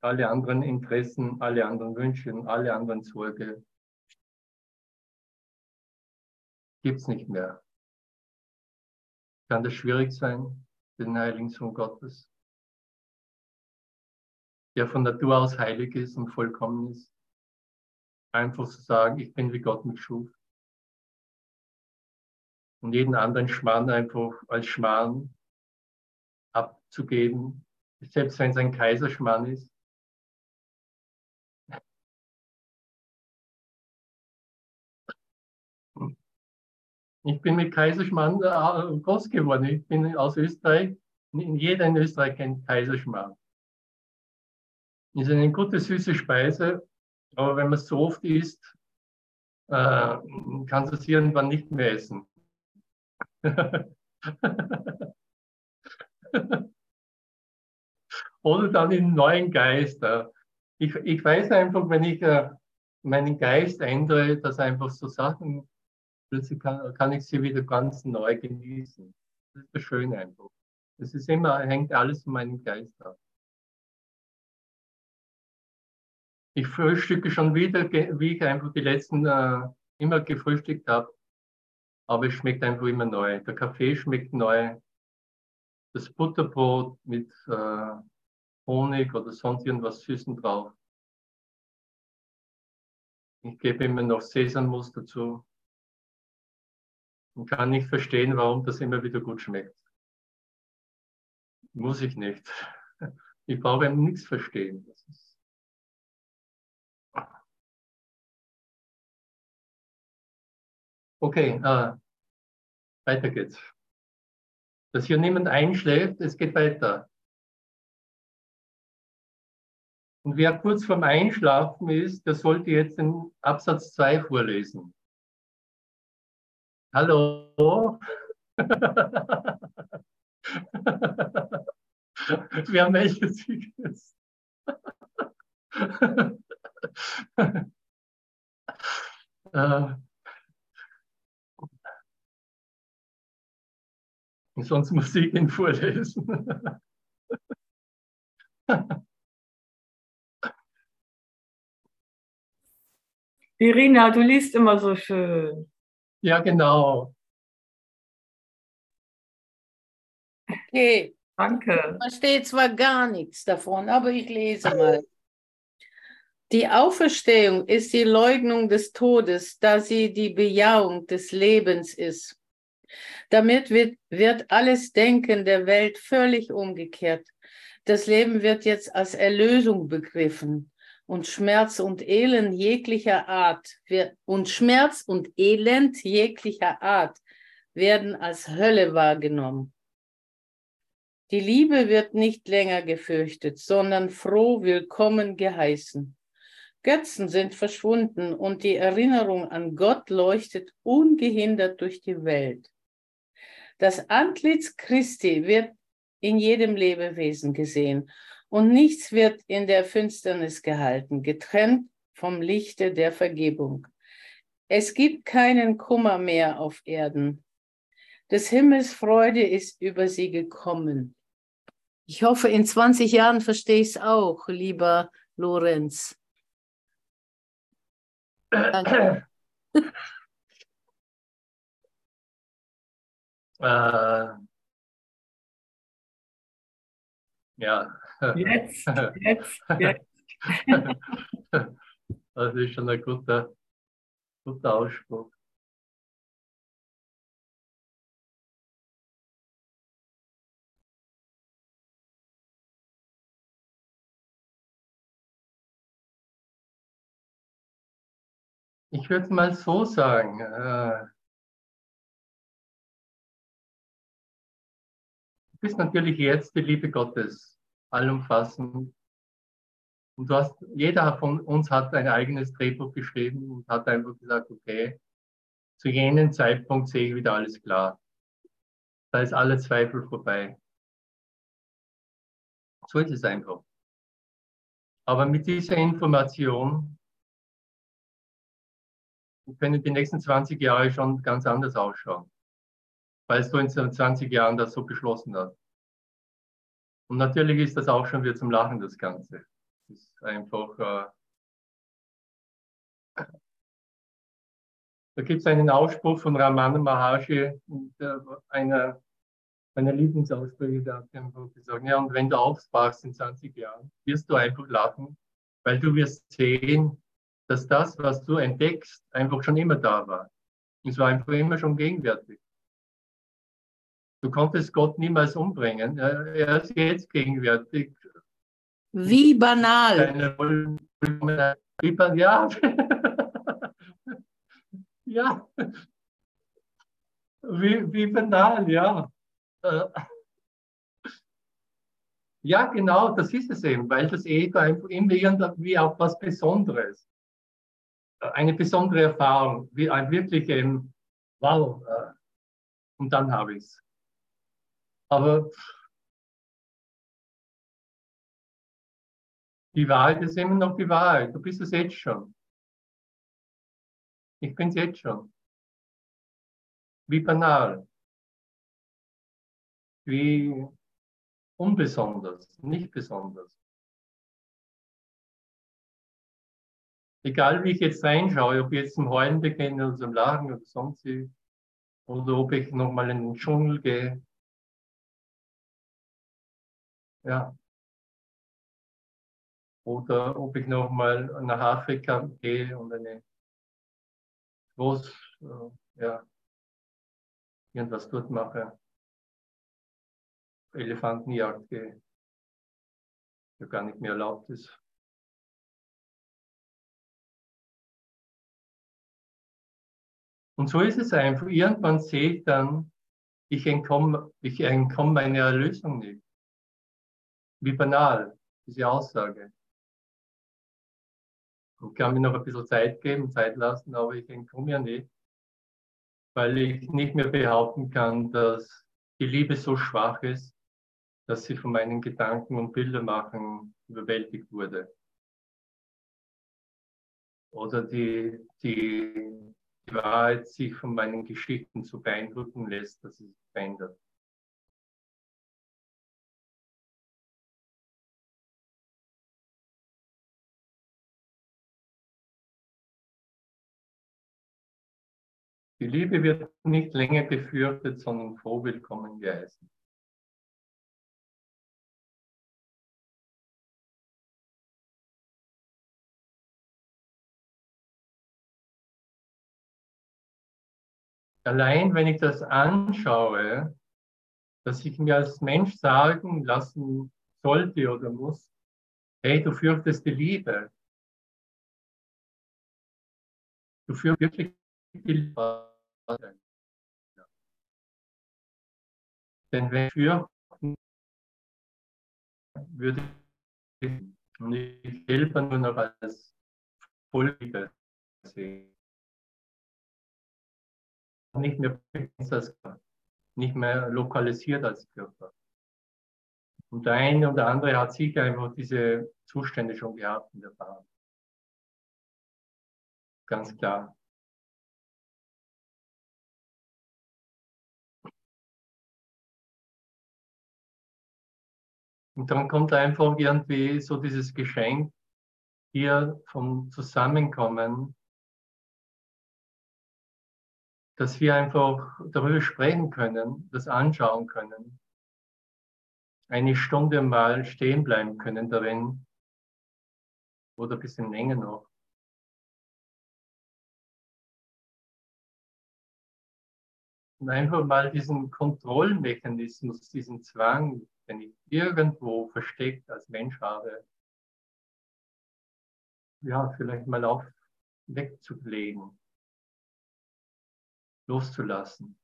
[SPEAKER 1] Alle anderen Interessen, alle anderen Wünsche und alle anderen Sorge gibt es nicht mehr. Kann das schwierig sein, den Heiligen Sohn Gottes, der von Natur aus heilig ist und vollkommen ist, einfach zu sagen, ich bin wie Gott mich schuf. Und jeden anderen Schmarrn einfach als Schmarrn abzugeben, selbst wenn es ein Kaiserschmarrn ist. Ich bin mit Kaiserschmarrn äh, groß geworden. Ich bin aus Österreich. Jeder in Österreich kennt Kaiserschmarrn. Ist eine gute süße Speise, aber wenn man es so oft isst, äh, kannst du es irgendwann nicht mehr essen. [laughs] Oder dann in neuen Geist. Ich, ich weiß einfach, wenn ich äh, meinen Geist ändere, dass einfach so Sachen, plötzlich kann, kann ich sie wieder ganz neu genießen. Das ist das Schöne einfach. Das ist immer, hängt alles von meinem Geist ab. Ich frühstücke schon wieder, wie ich einfach die letzten äh, immer gefrühstückt habe. Aber es schmeckt einfach immer neu. Der Kaffee schmeckt neu. Das Butterbrot mit äh, Honig oder sonst irgendwas Süßen drauf. Ich gebe immer noch Sesammus dazu. Und kann nicht verstehen, warum das immer wieder gut schmeckt. Muss ich nicht. Ich brauche nichts verstehen. Okay, äh, weiter geht's. Dass hier niemand einschläft, es geht weiter. Und wer kurz vorm Einschlafen ist, der sollte jetzt den Absatz 2 vorlesen. Hallo? wer meldet sich jetzt? [laughs] äh, sonst muss ich ihn vorlesen. [laughs]
[SPEAKER 2] Irina, du liest immer so schön.
[SPEAKER 1] Ja, genau.
[SPEAKER 3] Okay.
[SPEAKER 2] Danke.
[SPEAKER 3] Ich verstehe zwar gar nichts davon, aber ich lese mal. Die Auferstehung ist die Leugnung des Todes, da sie die Bejahung des Lebens ist. Damit wird, wird alles Denken der Welt völlig umgekehrt. Das Leben wird jetzt als Erlösung begriffen und Schmerz und Elend jeglicher Art und Schmerz und Elend jeglicher Art werden als Hölle wahrgenommen. Die Liebe wird nicht länger gefürchtet, sondern froh willkommen geheißen. Götzen sind verschwunden und die Erinnerung an Gott leuchtet ungehindert durch die Welt. Das Antlitz Christi wird in jedem Lebewesen gesehen und nichts wird in der Finsternis gehalten, getrennt vom Lichte der Vergebung. Es gibt keinen Kummer mehr auf Erden. Des Himmels Freude ist über sie gekommen. Ich hoffe, in 20 Jahren verstehe ich es auch, lieber Lorenz. Danke.
[SPEAKER 1] Äh, ja.
[SPEAKER 2] Jetzt, jetzt, [laughs] jetzt.
[SPEAKER 1] Das ist schon ein guter, guter Ausspruch. Ich würde es mal so sagen. Äh, bist natürlich jetzt die Liebe Gottes, allumfassend. Und du hast, jeder von uns hat ein eigenes Drehbuch geschrieben und hat einfach gesagt, okay, zu jenem Zeitpunkt sehe ich wieder alles klar. Da ist alle Zweifel vorbei. So ist es einfach. Aber mit dieser Information können die nächsten 20 Jahre schon ganz anders ausschauen weil du in 20 Jahren das so beschlossen hast. Und natürlich ist das auch schon wieder zum Lachen, das Ganze. Das ist einfach, äh, da gibt es einen Ausspruch von Ramana Maharshi, einer meiner Lieblingsausspruch, der hat einfach gesagt, ja, und wenn du aufwachst in 20 Jahren, wirst du einfach lachen, weil du wirst sehen, dass das, was du entdeckst, einfach schon immer da war. Es war einfach immer schon gegenwärtig. Du konntest Gott niemals umbringen. Er, ist jetzt gegenwärtig.
[SPEAKER 3] Wie banal.
[SPEAKER 1] Wie ban- ja. [laughs] ja. Wie, wie banal, ja. Äh, Ja, genau, das ist es eben, weil das Ego einfach immer irgendwie auch was Besonderes, eine besondere Erfahrung, wie ein wirklich ein Wow, äh, und dann habe ich es. Aber die Wahrheit ist immer noch die Wahrheit. Du bist es jetzt schon. Ich bin es jetzt schon. Wie banal. Wie unbesonders, nicht besonders. Egal wie ich jetzt reinschaue, ob ich jetzt zum Heulen beginne oder zum Lachen oder sonst wie, oder ob ich nochmal in den Dschungel gehe. Ja. Oder ob ich nochmal nach Afrika gehe und eine groß, äh, ja, irgendwas dort mache. Elefantenjagd gehe, die gar nicht mehr erlaubt ist. Und so ist es einfach. Irgendwann sehe ich dann, ich entkomme, ich entkomme meiner Erlösung nicht. Wie banal, diese Aussage. Ich kann mir noch ein bisschen Zeit geben, Zeit lassen, aber ich entkomme ja nicht, weil ich nicht mehr behaupten kann, dass die Liebe so schwach ist, dass sie von meinen Gedanken und Bildermachen überwältigt wurde. Oder die, die, die Wahrheit sich von meinen Geschichten so beeindrucken lässt, dass sie sich verändert. Die Liebe wird nicht länger befürchtet, sondern froh willkommen geheißen. Allein wenn ich das anschaue, dass ich mir als Mensch sagen lassen sollte oder muss, hey, du fürchtest die Liebe. Du fürchtest wirklich die Liebe. Denn wenn fürchten würde ich und ich selber nur noch als Vollliebe sehen nicht mehr als nicht mehr lokalisiert als Körper. Und der eine oder andere hat sicher einfach diese Zustände schon gehabt in der Bahn. Ganz klar. Und dann kommt einfach irgendwie so dieses Geschenk hier vom Zusammenkommen dass wir einfach darüber sprechen können, das anschauen können, eine Stunde mal stehen bleiben können darin oder ein bisschen länger noch. Und einfach mal diesen Kontrollmechanismus, diesen Zwang, den ich irgendwo versteckt als Mensch habe, ja, vielleicht mal auf wegzulegen loszulassen.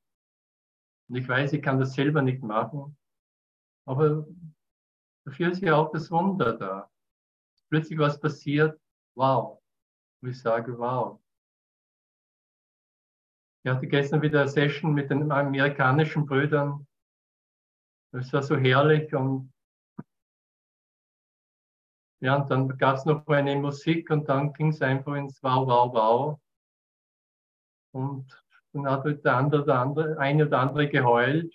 [SPEAKER 1] Und ich weiß, ich kann das selber nicht machen, aber dafür ist ja auch das Wunder da. Plötzlich was passiert, wow. Und ich sage, wow. Ich hatte gestern wieder eine Session mit den amerikanischen Brüdern. Es war so herrlich und ja, und dann gab es noch eine Musik und dann ging es einfach ins Wow, Wow, Wow. Und dann hat halt der andere, der andere, eine oder andere geheult.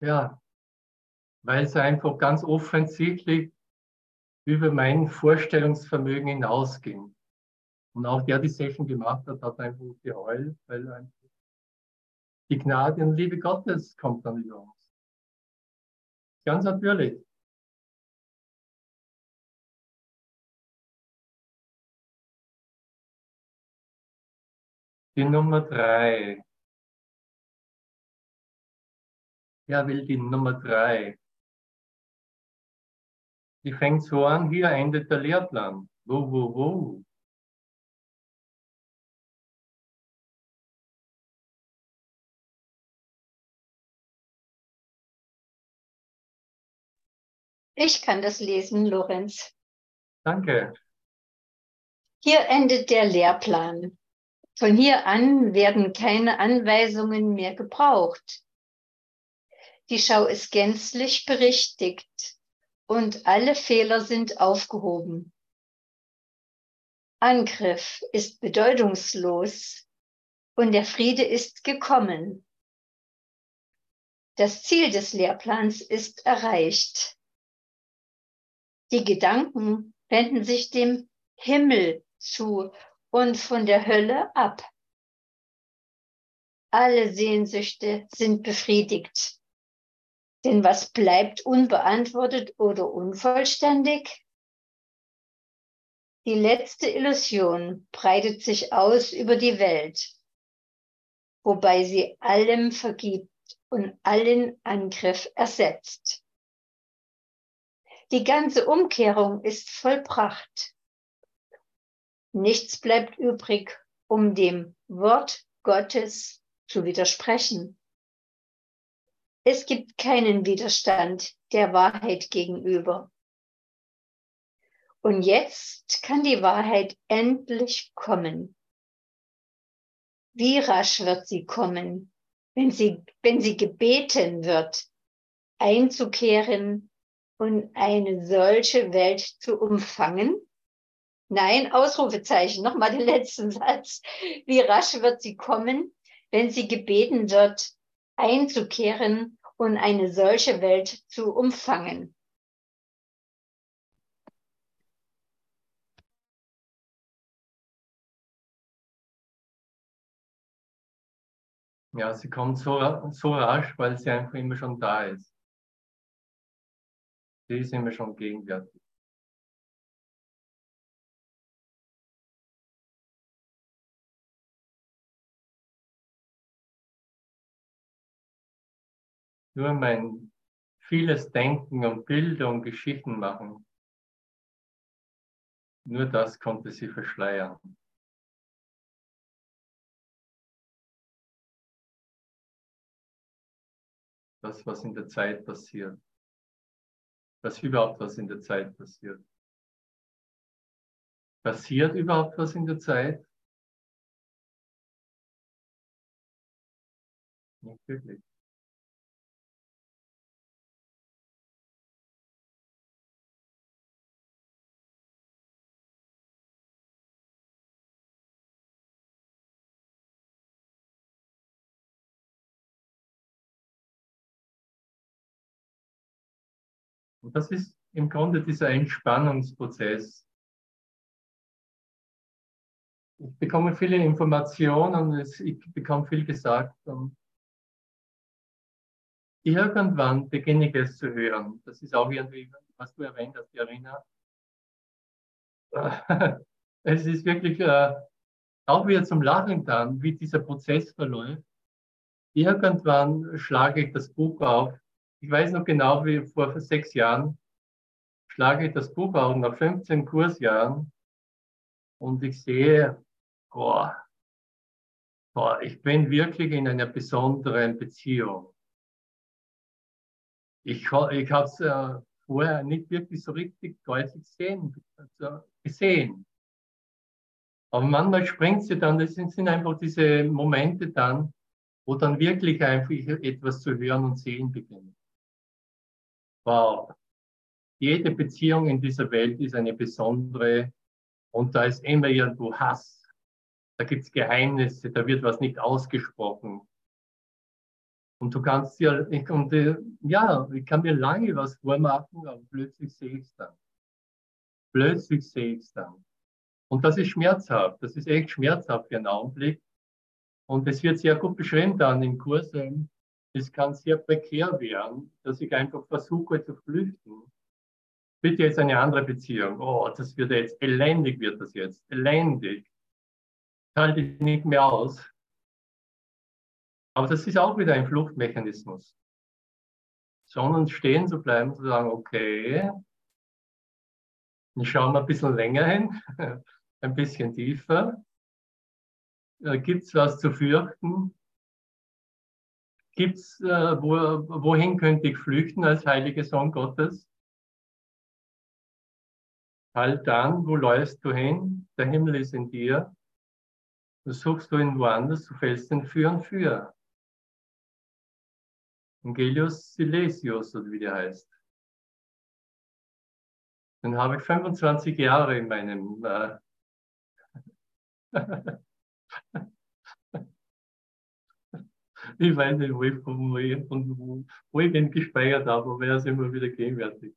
[SPEAKER 1] Ja, weil es einfach ganz offensichtlich über mein Vorstellungsvermögen hinausging. Und auch der, die Session gemacht hat, hat einfach geheult, weil die Gnade und Liebe Gottes kommt dann über uns. Ganz natürlich. Die Nummer drei. Er will die Nummer drei. Die fängt so an, hier endet der Lehrplan. Wo, wo, wo?
[SPEAKER 4] Ich kann das lesen, Lorenz.
[SPEAKER 1] Danke.
[SPEAKER 4] Hier endet der Lehrplan. Von hier an werden keine Anweisungen mehr gebraucht. Die Schau ist gänzlich berichtigt und alle Fehler sind aufgehoben. Angriff ist bedeutungslos und der Friede ist gekommen. Das Ziel des Lehrplans ist erreicht. Die Gedanken wenden sich dem Himmel zu und von der Hölle ab. Alle Sehnsüchte sind befriedigt. Denn was bleibt unbeantwortet oder unvollständig? Die letzte Illusion breitet sich aus über die Welt, wobei sie allem vergibt und allen Angriff ersetzt. Die ganze Umkehrung ist vollbracht. Nichts bleibt übrig, um dem Wort Gottes zu widersprechen. Es gibt keinen Widerstand der Wahrheit gegenüber. Und jetzt kann die Wahrheit endlich kommen. Wie rasch wird sie kommen, wenn sie, wenn sie gebeten wird, einzukehren und eine solche Welt zu umfangen? Nein, Ausrufezeichen, nochmal den letzten Satz. Wie rasch wird sie kommen, wenn sie gebeten wird, einzukehren und eine solche Welt zu umfangen?
[SPEAKER 1] Ja, sie kommt so, so rasch, weil sie einfach immer schon da ist. Sie ist immer schon gegenwärtig. Nur mein vieles Denken und Bilder und Geschichten machen, nur das konnte sie verschleiern. Das, was in der Zeit passiert dass überhaupt was in der Zeit passiert. Passiert überhaupt was in der Zeit? Nicht wirklich. Und das ist im Grunde dieser Entspannungsprozess. Ich bekomme viele Informationen, ich bekomme viel gesagt. Und irgendwann beginne ich es zu hören. Das ist auch irgendwie, was du erwähnt hast, Irina. [laughs] Es ist wirklich äh, auch wieder zum Lachen dann, wie dieser Prozess verläuft. Irgendwann schlage ich das Buch auf ich weiß noch genau, wie vor sechs Jahren schlage ich das Buch auf nach 15 Kursjahren und ich sehe, boah, boah, ich bin wirklich in einer besonderen Beziehung. Ich, ich habe es äh, vorher nicht wirklich so richtig deutlich sehen, also gesehen. Aber manchmal springt sie dann, das sind, sind einfach diese Momente dann, wo dann wirklich einfach etwas zu hören und sehen beginnt. Wow. Jede Beziehung in dieser Welt ist eine besondere und da ist immer irgendwo Hass. Da gibt es Geheimnisse, da wird was nicht ausgesprochen. Und du kannst ja, ich, und, äh, ja, ich kann mir lange was vormachen, aber plötzlich sehe ich es dann. Plötzlich sehe ich es dann. Und das ist schmerzhaft. Das ist echt schmerzhaft für einen Augenblick. Und es wird sehr gut beschrieben dann im Kurs. Es kann sehr prekär werden, dass ich einfach versuche zu flüchten. Bitte jetzt eine andere Beziehung. Oh, das wird jetzt elendig, wird das jetzt. Elendig. Halte ich nicht mehr aus. Aber das ist auch wieder ein Fluchtmechanismus. sondern stehen zu bleiben, zu sagen, okay, ich schaue mal ein bisschen länger hin, [laughs] ein bisschen tiefer. Gibt es was zu fürchten? Gibt es, äh, wo, wohin könnte ich flüchten als heiliger Sohn Gottes? Halt dann, wo läufst du hin? Der Himmel ist in dir. Du suchst du ihn woanders, du fällst den für und für. Angelius Silesius, oder wie der heißt. Dann habe ich 25 Jahre in meinem äh, [laughs] ich weiß nicht, wo ich, wo ich, wo, wo ich den gespeichert habe, aber er ist immer wieder gegenwärtig.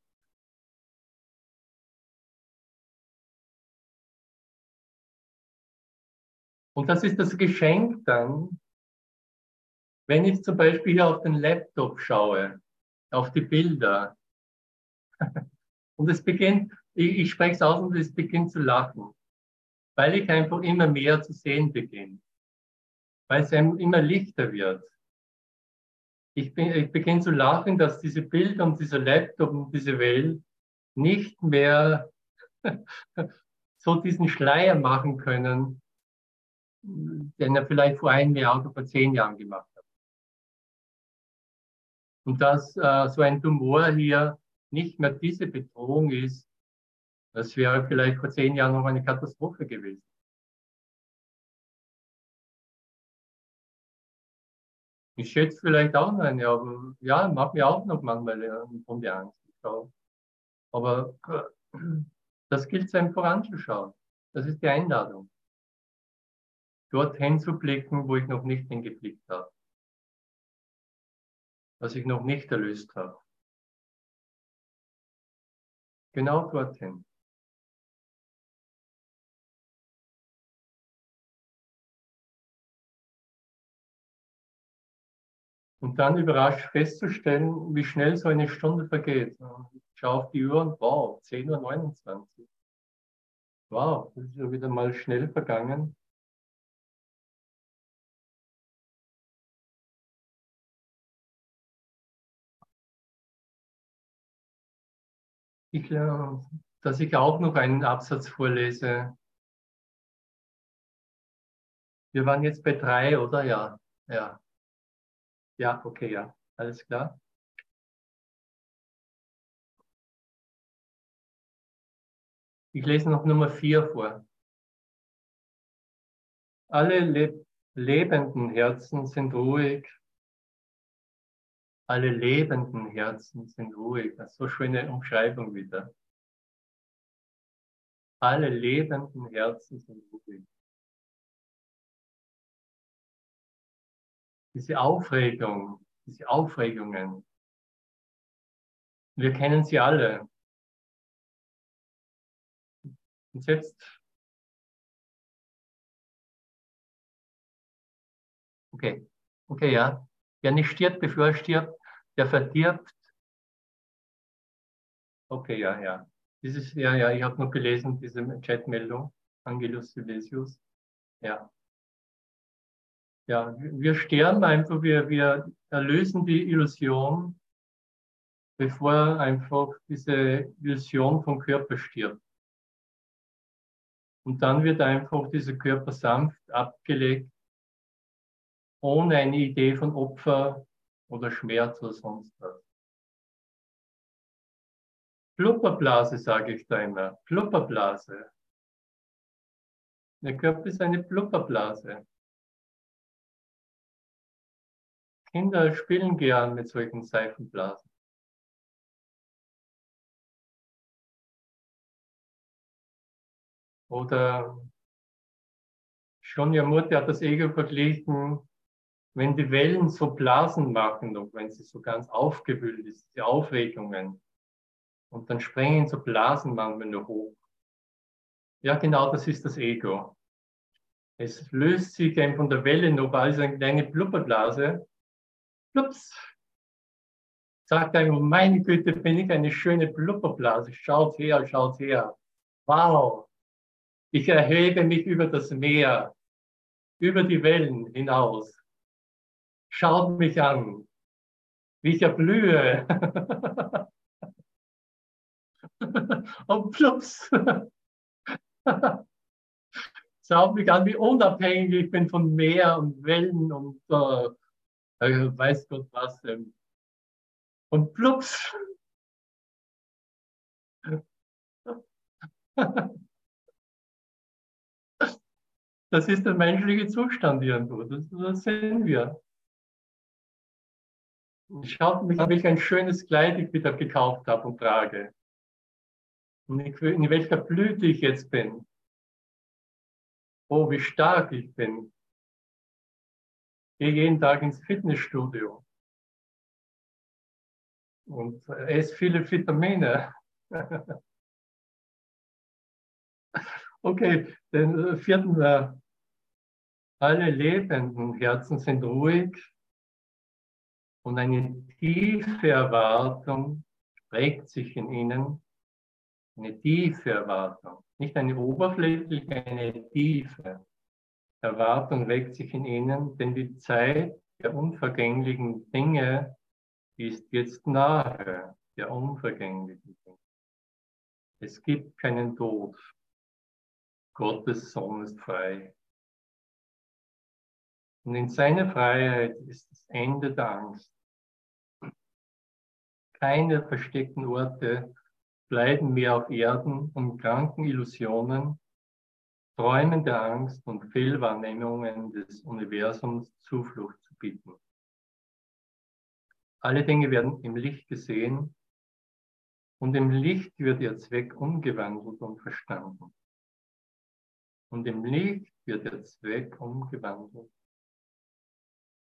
[SPEAKER 1] Und das ist das Geschenk dann, wenn ich zum Beispiel hier auf den Laptop schaue, auf die Bilder, [laughs] und es beginnt, ich, ich spreche es aus und es beginnt zu lachen, weil ich einfach immer mehr zu sehen beginne, weil es immer lichter wird. Ich, bin, ich beginne zu lachen, dass diese Bilder und dieser Laptop und diese Welt nicht mehr [laughs] so diesen Schleier machen können, den er vielleicht vor einem Jahr oder vor zehn Jahren gemacht hat. Und dass äh, so ein Tumor hier nicht mehr diese Bedrohung ist, das wäre vielleicht vor zehn Jahren noch eine Katastrophe gewesen. Ich schätze vielleicht auch eine, aber ja, macht mir auch noch manchmal von der Angst. Aber das gilt es einem voranzuschauen. Das ist die Einladung. Dorthin zu blicken, wo ich noch nicht hingeblickt habe. Was ich noch nicht erlöst habe. Genau dorthin. Und dann überrascht festzustellen, wie schnell so eine Stunde vergeht. Ich schaue auf die Uhr und wow, 10.29 Uhr. Wow, das ist ja wieder mal schnell vergangen. Ich, äh, dass ich auch noch einen Absatz vorlese. Wir waren jetzt bei drei, oder? Ja, ja. Ja, okay, ja. Alles klar. Ich lese noch Nummer vier vor. Alle le lebenden Herzen sind ruhig. Alle lebenden Herzen sind ruhig. Das ist so schöne Umschreibung wieder. Alle lebenden Herzen sind ruhig. Diese Aufregung, diese Aufregungen. Wir kennen sie alle. Und jetzt, okay, okay, ja. Wer nicht stirbt, bevor er stirbt, der verdirbt. Okay, ja, ja. Dieses, ja, ja, ich habe noch gelesen, diese Chatmeldung, Angelus Silesius. Ja. Ja, wir sterben einfach, wir, wir erlösen die Illusion, bevor einfach diese Illusion vom Körper stirbt. Und dann wird einfach dieser Körper sanft abgelegt, ohne eine Idee von Opfer oder Schmerz oder sonst was. Blubberblase, sage ich da immer. Blubberblase. Der Körper ist eine Blubberblase. Kinder spielen gern mit solchen Seifenblasen. Oder schon ihr Mutter hat das Ego verglichen, wenn die Wellen so Blasen machen und wenn sie so ganz aufgewühlt ist, die Aufregungen, und dann sprengen so Blasen manchmal nur hoch. Ja, genau das ist das Ego. Es löst sich eben von der Welle noch als eine kleine Blubberblase Ups. Sagt einem, meine Güte, bin ich eine schöne Blubberblase. Schaut her, schaut her. Wow. Ich erhebe mich über das Meer, über die Wellen hinaus. Schaut mich an. wie ich erblühe. [laughs] und plups. [laughs] Schau mich an, wie unabhängig ich bin von Meer und Wellen und äh, weiß Gott was. Ähm. Und plups. Das ist der menschliche Zustand irgendwo. Das, das sehen wir. Schaut mich an, welch ein schönes Kleid ich wieder gekauft habe und trage. Und in welcher Blüte ich jetzt bin. Oh, wie stark ich bin. Gehe jeden Tag ins Fitnessstudio und esse viele Vitamine. [laughs] okay, den vierten, äh, alle lebenden Herzen sind ruhig und eine tiefe Erwartung prägt sich in ihnen. Eine tiefe Erwartung, nicht eine oberflächliche, eine tiefe Erwartung weckt sich in ihnen, denn die Zeit der unvergänglichen Dinge ist jetzt nahe, der unvergänglichen Dinge. Es gibt keinen Tod. Gottes Sohn ist frei. Und in seiner Freiheit ist das Ende der Angst. Keine versteckten Orte bleiben mehr auf Erden, um kranken Illusionen, Träumen der Angst und Fehlwahrnehmungen des Universums Zuflucht zu bieten. Alle Dinge werden im Licht gesehen und im Licht wird ihr Zweck umgewandelt und verstanden. Und im Licht wird der Zweck umgewandelt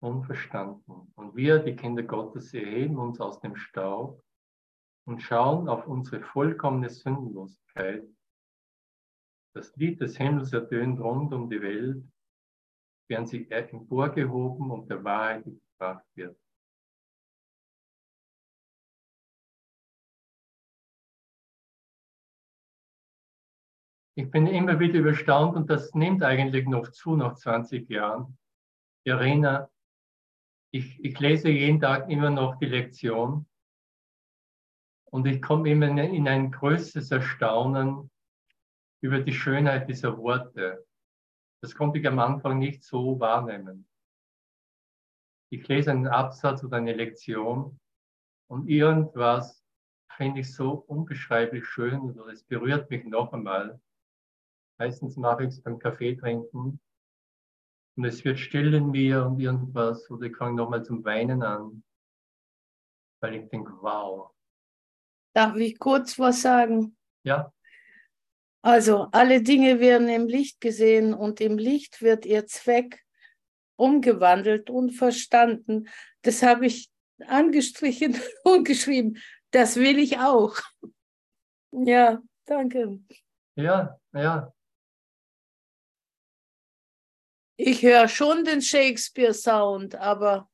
[SPEAKER 1] und verstanden. Und wir, die Kinder Gottes, erheben uns aus dem Staub und schauen auf unsere vollkommene Sündenlosigkeit. Das Lied des Himmels ertönt rund um die Welt, während sie emporgehoben und der Wahrheit gebracht wird. Ich bin immer wieder überstaunt und das nimmt eigentlich noch zu nach 20 Jahren. Irina, ich, ich lese jeden Tag immer noch die Lektion und ich komme immer in ein größtes Erstaunen über die Schönheit dieser Worte. Das konnte ich am Anfang nicht so wahrnehmen. Ich lese einen Absatz oder eine Lektion und irgendwas finde ich so unbeschreiblich schön oder es berührt mich noch einmal. Meistens mache ich es beim Kaffee trinken. Und es wird still in mir und irgendwas. Oder ich fange nochmal zum Weinen an. Weil ich denke, wow.
[SPEAKER 3] Darf ich kurz was sagen?
[SPEAKER 1] Ja.
[SPEAKER 3] Also, alle Dinge werden im Licht gesehen und im Licht wird ihr Zweck umgewandelt und verstanden. Das habe ich angestrichen [laughs] und geschrieben. Das will ich auch. Ja, danke.
[SPEAKER 1] Ja, ja.
[SPEAKER 3] Ich höre schon den Shakespeare-Sound, aber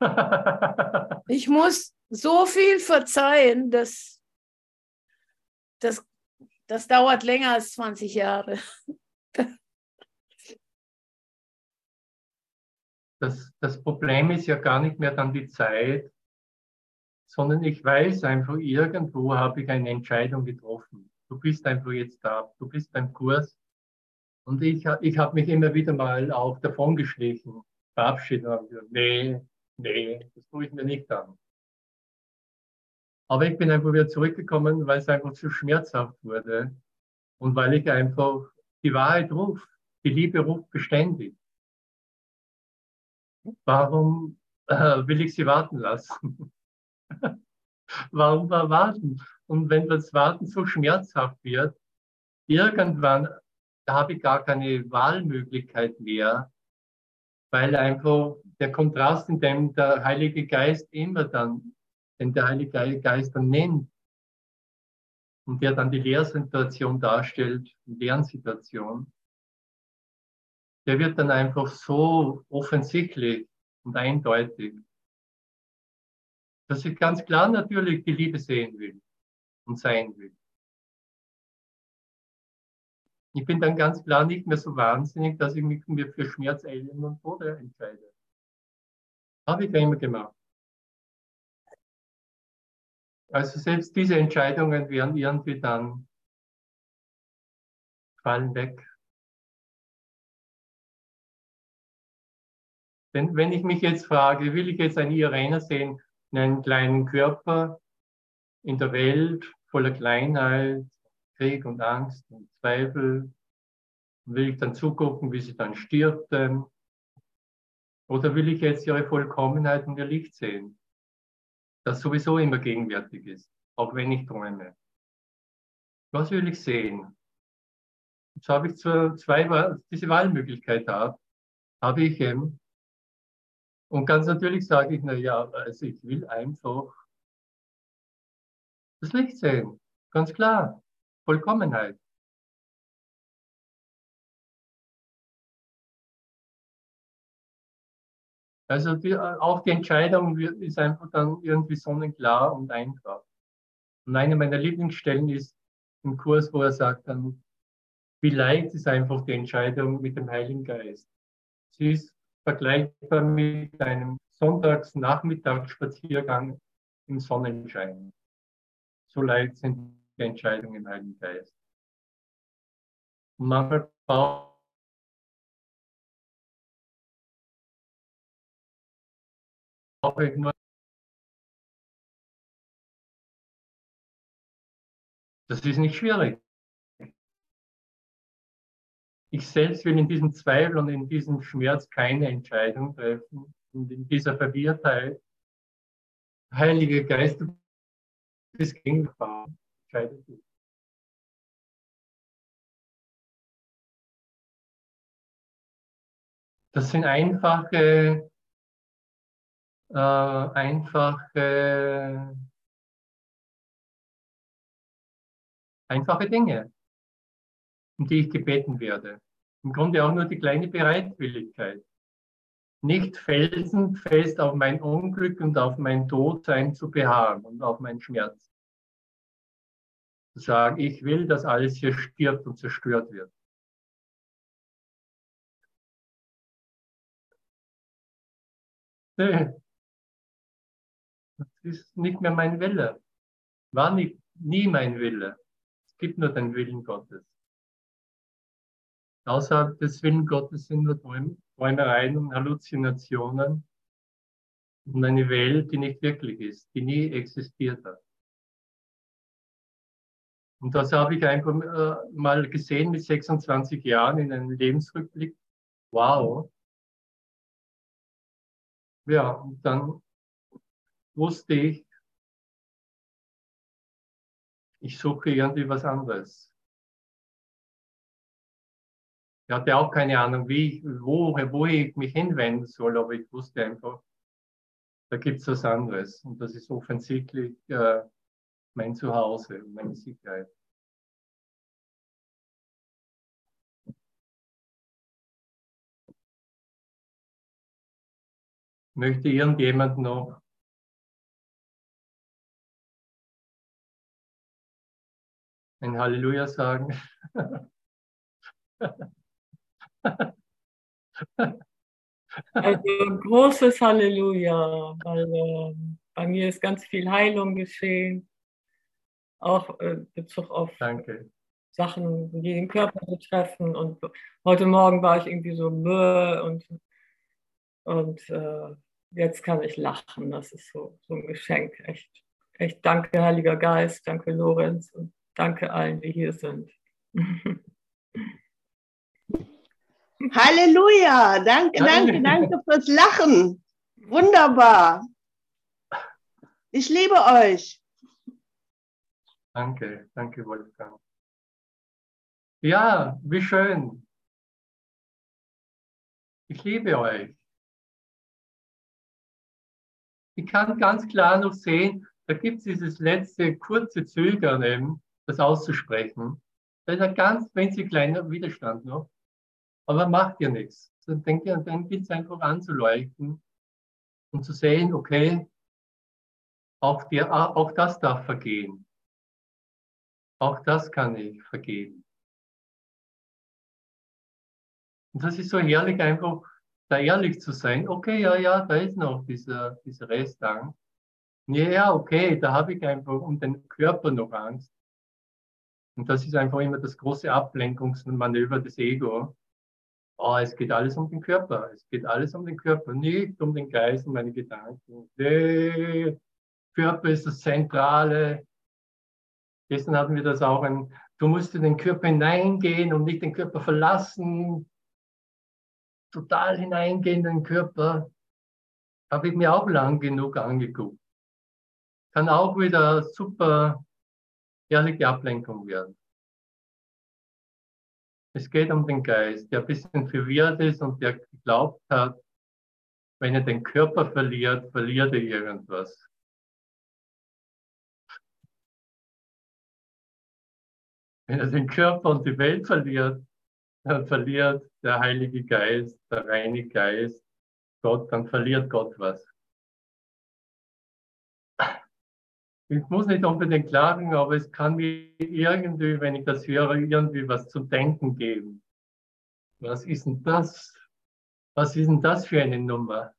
[SPEAKER 3] [laughs] ich muss so viel verzeihen, dass das, das dauert länger als 20 Jahre.
[SPEAKER 1] Das, das Problem ist ja gar nicht mehr dann die Zeit, sondern ich weiß einfach, irgendwo habe ich eine Entscheidung getroffen. Du bist einfach jetzt da, du bist beim Kurs und ich, ich habe mich immer wieder mal auch davon geschlichen, verabschiedet und gesagt, nee, nee, das tue ich mir nicht an. Aber ich bin einfach wieder zurückgekommen, weil es einfach zu schmerzhaft wurde und weil ich einfach die Wahrheit ruft. Die Liebe ruft beständig. Warum äh, will ich sie warten lassen? [laughs] Warum warten? Und wenn das Warten so schmerzhaft wird, irgendwann habe ich gar keine Wahlmöglichkeit mehr, weil einfach der Kontrast, in dem der Heilige Geist immer dann, den der Heilige Geist dann nennt und der dann die Lehrsituation darstellt, Lernsituation, der wird dann einfach so offensichtlich und eindeutig, dass ich ganz klar natürlich die Liebe sehen will und sein will. Ich bin dann ganz klar nicht mehr so wahnsinnig, dass ich mich für Schmerz, Elend und Tode entscheide. Habe ich ja immer gemacht. Also selbst diese Entscheidungen werden irgendwie dann fallen weg. Denn wenn ich mich jetzt frage, will ich jetzt eine Irene sehen in einem kleinen Körper in der Welt voller Kleinheit, Krieg und Angst und Zweifel, will ich dann zugucken, wie sie dann stirbt? Oder will ich jetzt ihre Vollkommenheit und ihr Licht sehen? Das sowieso immer gegenwärtig ist, auch wenn ich träume. Was will ich sehen? Jetzt habe ich zwei, zwei diese Wahlmöglichkeit habe, habe ich eben. Und ganz natürlich sage ich, na ja, also ich will einfach das Licht sehen. Ganz klar. Vollkommenheit. Also die, auch die Entscheidung ist einfach dann irgendwie sonnenklar und einfach. Und eine meiner Lieblingsstellen ist im Kurs, wo er sagt dann, wie leicht ist einfach die Entscheidung mit dem Heiligen Geist. Sie ist vergleichbar mit einem Sonntagsnachmittagsspaziergang im Sonnenschein. So leicht sind die Entscheidungen im Heiligen Geist. Und manchmal braucht nur Das ist nicht schwierig. Ich selbst will in diesem Zweifel und in diesem Schmerz keine Entscheidung treffen. Und in dieser Verwirrtheit, Heilige Geist, du bist Gegengefahr, entscheide du. Das sind einfache, äh, einfache, einfache Dinge um die ich gebeten werde. Im Grunde auch nur die kleine Bereitwilligkeit. Nicht felsenfest auf mein Unglück und auf mein Todsein zu beharren und auf meinen Schmerz. Zu sagen, ich will, dass alles hier stirbt und zerstört wird. Ist nicht mehr mein Wille. War nicht, nie mein Wille. Es gibt nur den Willen Gottes. Außerhalb des Willen Gottes sind nur Träumereien und Halluzinationen und eine Welt, die nicht wirklich ist, die nie existiert hat. Und das habe ich einfach äh, mal gesehen mit 26 Jahren in einem Lebensrückblick. Wow. Ja, und dann wusste ich, ich suche irgendwie was anderes. Ich hatte auch keine Ahnung, wie ich, wo, wo ich mich hinwenden soll, aber ich wusste einfach, da gibt es was anderes. Und das ist offensichtlich äh, mein Zuhause, meine Sicherheit. Möchte irgendjemand noch ein Halleluja sagen?
[SPEAKER 2] Also großes Halleluja, weil äh, bei mir ist ganz viel Heilung geschehen, auch äh, Bezug auf
[SPEAKER 1] Danke.
[SPEAKER 2] Sachen, die den Körper betreffen. Und heute Morgen war ich irgendwie so Mühe und, und äh, jetzt kann ich lachen. Das ist so, so ein Geschenk. Echt, echt danke, Heiliger Geist, danke, Lorenz und danke allen, die hier sind. [laughs]
[SPEAKER 5] Halleluja. Danke, danke, danke fürs Lachen. Wunderbar. Ich liebe euch.
[SPEAKER 1] Danke, danke, Wolfgang. Ja, wie schön. Ich liebe euch. Ich kann ganz klar noch sehen, da gibt es dieses letzte kurze Zögern eben, das auszusprechen. Da ist ein ganz winzig kleiner Widerstand noch. Aber macht ja nichts. Dann, denkt ihr, dann gilt es einfach anzuleuchten und zu sehen, okay, auch, die, auch das darf vergehen. Auch das kann ich vergeben. Und das ist so herrlich, einfach da ehrlich zu sein. Okay, ja, ja, da ist noch dieser, dieser Restang. Ja, okay, da habe ich einfach um den Körper noch Angst. Und das ist einfach immer das große Ablenkungsmanöver des Ego. Oh, es geht alles um den Körper. Es geht alles um den Körper, nicht um den Geist und meine Gedanken. Der Körper ist das Zentrale. Gestern hatten wir das auch ein, du musst in den Körper hineingehen und nicht den Körper verlassen. Total hineingehen in den Körper. Habe ich mir auch lang genug angeguckt. Kann auch wieder super herrliche Ablenkung werden. Es geht um den Geist, der ein bisschen verwirrt ist und der geglaubt hat, wenn er den Körper verliert, verliert er irgendwas. Wenn er den Körper und die Welt verliert, dann verliert der Heilige Geist, der reine Geist, Gott, dann verliert Gott was. Ich muss nicht unbedingt klagen, aber es kann mir irgendwie, wenn ich das höre, irgendwie was zu denken geben. Was ist denn das? Was ist denn das für eine Nummer?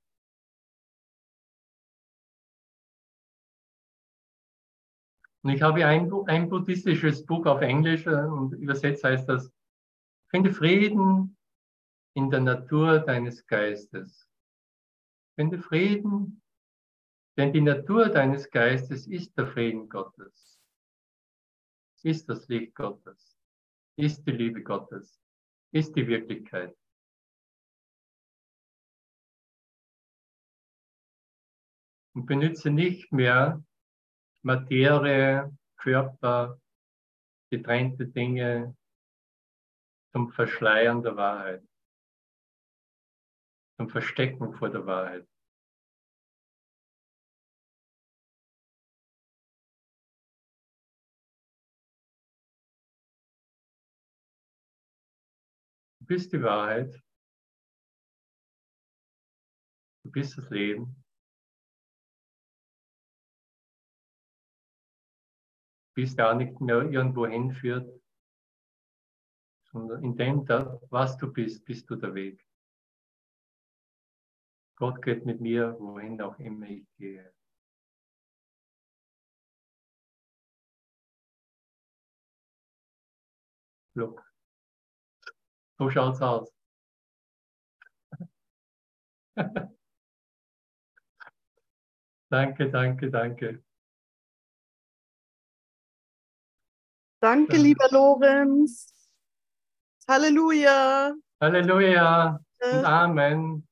[SPEAKER 1] Und ich habe ein, ein buddhistisches Buch auf Englisch äh, und übersetzt heißt das, finde Frieden in der Natur deines Geistes. Finde Frieden denn die Natur deines Geistes ist der Frieden Gottes, ist das Licht Gottes, ist die Liebe Gottes, ist die Wirklichkeit. Und benütze nicht mehr Materie, Körper, getrennte Dinge zum Verschleiern der Wahrheit, zum Verstecken vor der Wahrheit. Bist die Wahrheit. Du bist das Leben. Du bist gar nicht mehr irgendwo hinführt, sondern in dem, was du bist, bist du der Weg. Gott geht mit mir, wohin auch immer ich gehe. Look. So schaut's aus. [laughs] danke, danke, danke.
[SPEAKER 5] Danke, lieber Lorenz. Halleluja.
[SPEAKER 1] Halleluja und Amen.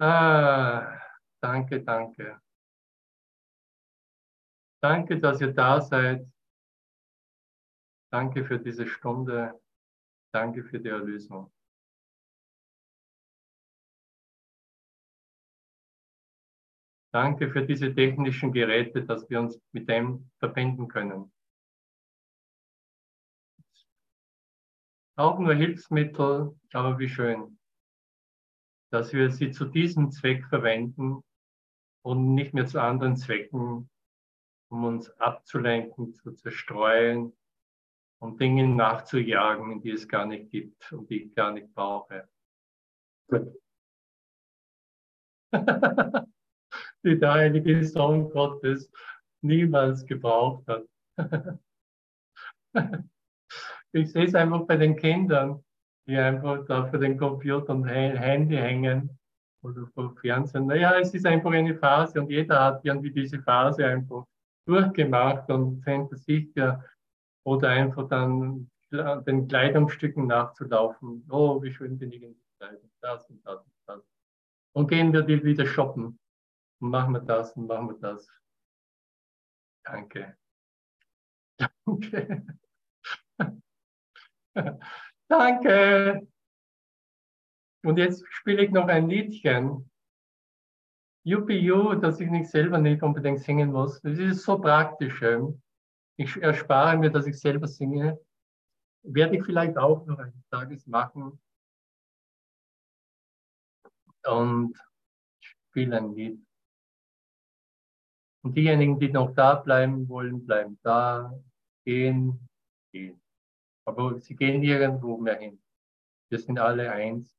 [SPEAKER 1] Ah, danke, danke. Danke, dass ihr da seid. Danke für diese Stunde. Danke für die Erlösung. Danke für diese technischen Geräte, dass wir uns mit dem verbinden können. Auch nur Hilfsmittel, aber wie schön, dass wir sie zu diesem Zweck verwenden und nicht mehr zu anderen Zwecken, um uns abzulenken, zu zerstreuen, um Dinge nachzujagen, die es gar nicht gibt und die ich gar nicht brauche. [laughs] die der heilige Sohn Gottes niemals gebraucht hat. [laughs] ich sehe es einfach bei den Kindern, die einfach da vor den Computer und Handy hängen oder vor Fernsehen. Naja, es ist einfach eine Phase und jeder hat irgendwie diese Phase einfach durchgemacht und hinter sich ja oder einfach dann den Kleidungsstücken nachzulaufen. Oh, wie schön bin ich in Kleidung, das und das und das. Und gehen wir die wieder shoppen. Und machen wir das und machen wir das. Danke. [laughs] Danke. [laughs] Danke. Und jetzt spiele ich noch ein Liedchen. Yuppie, dass ich nicht selber nicht unbedingt singen muss. Das ist so praktisch. Ich erspare mir, dass ich selber singe. Werde ich vielleicht auch noch eines Tages machen. Und spiele ein Lied. Und diejenigen, die noch da bleiben wollen, bleiben da, gehen, gehen. Aber sie gehen nirgendwo mehr hin. Wir sind alle eins.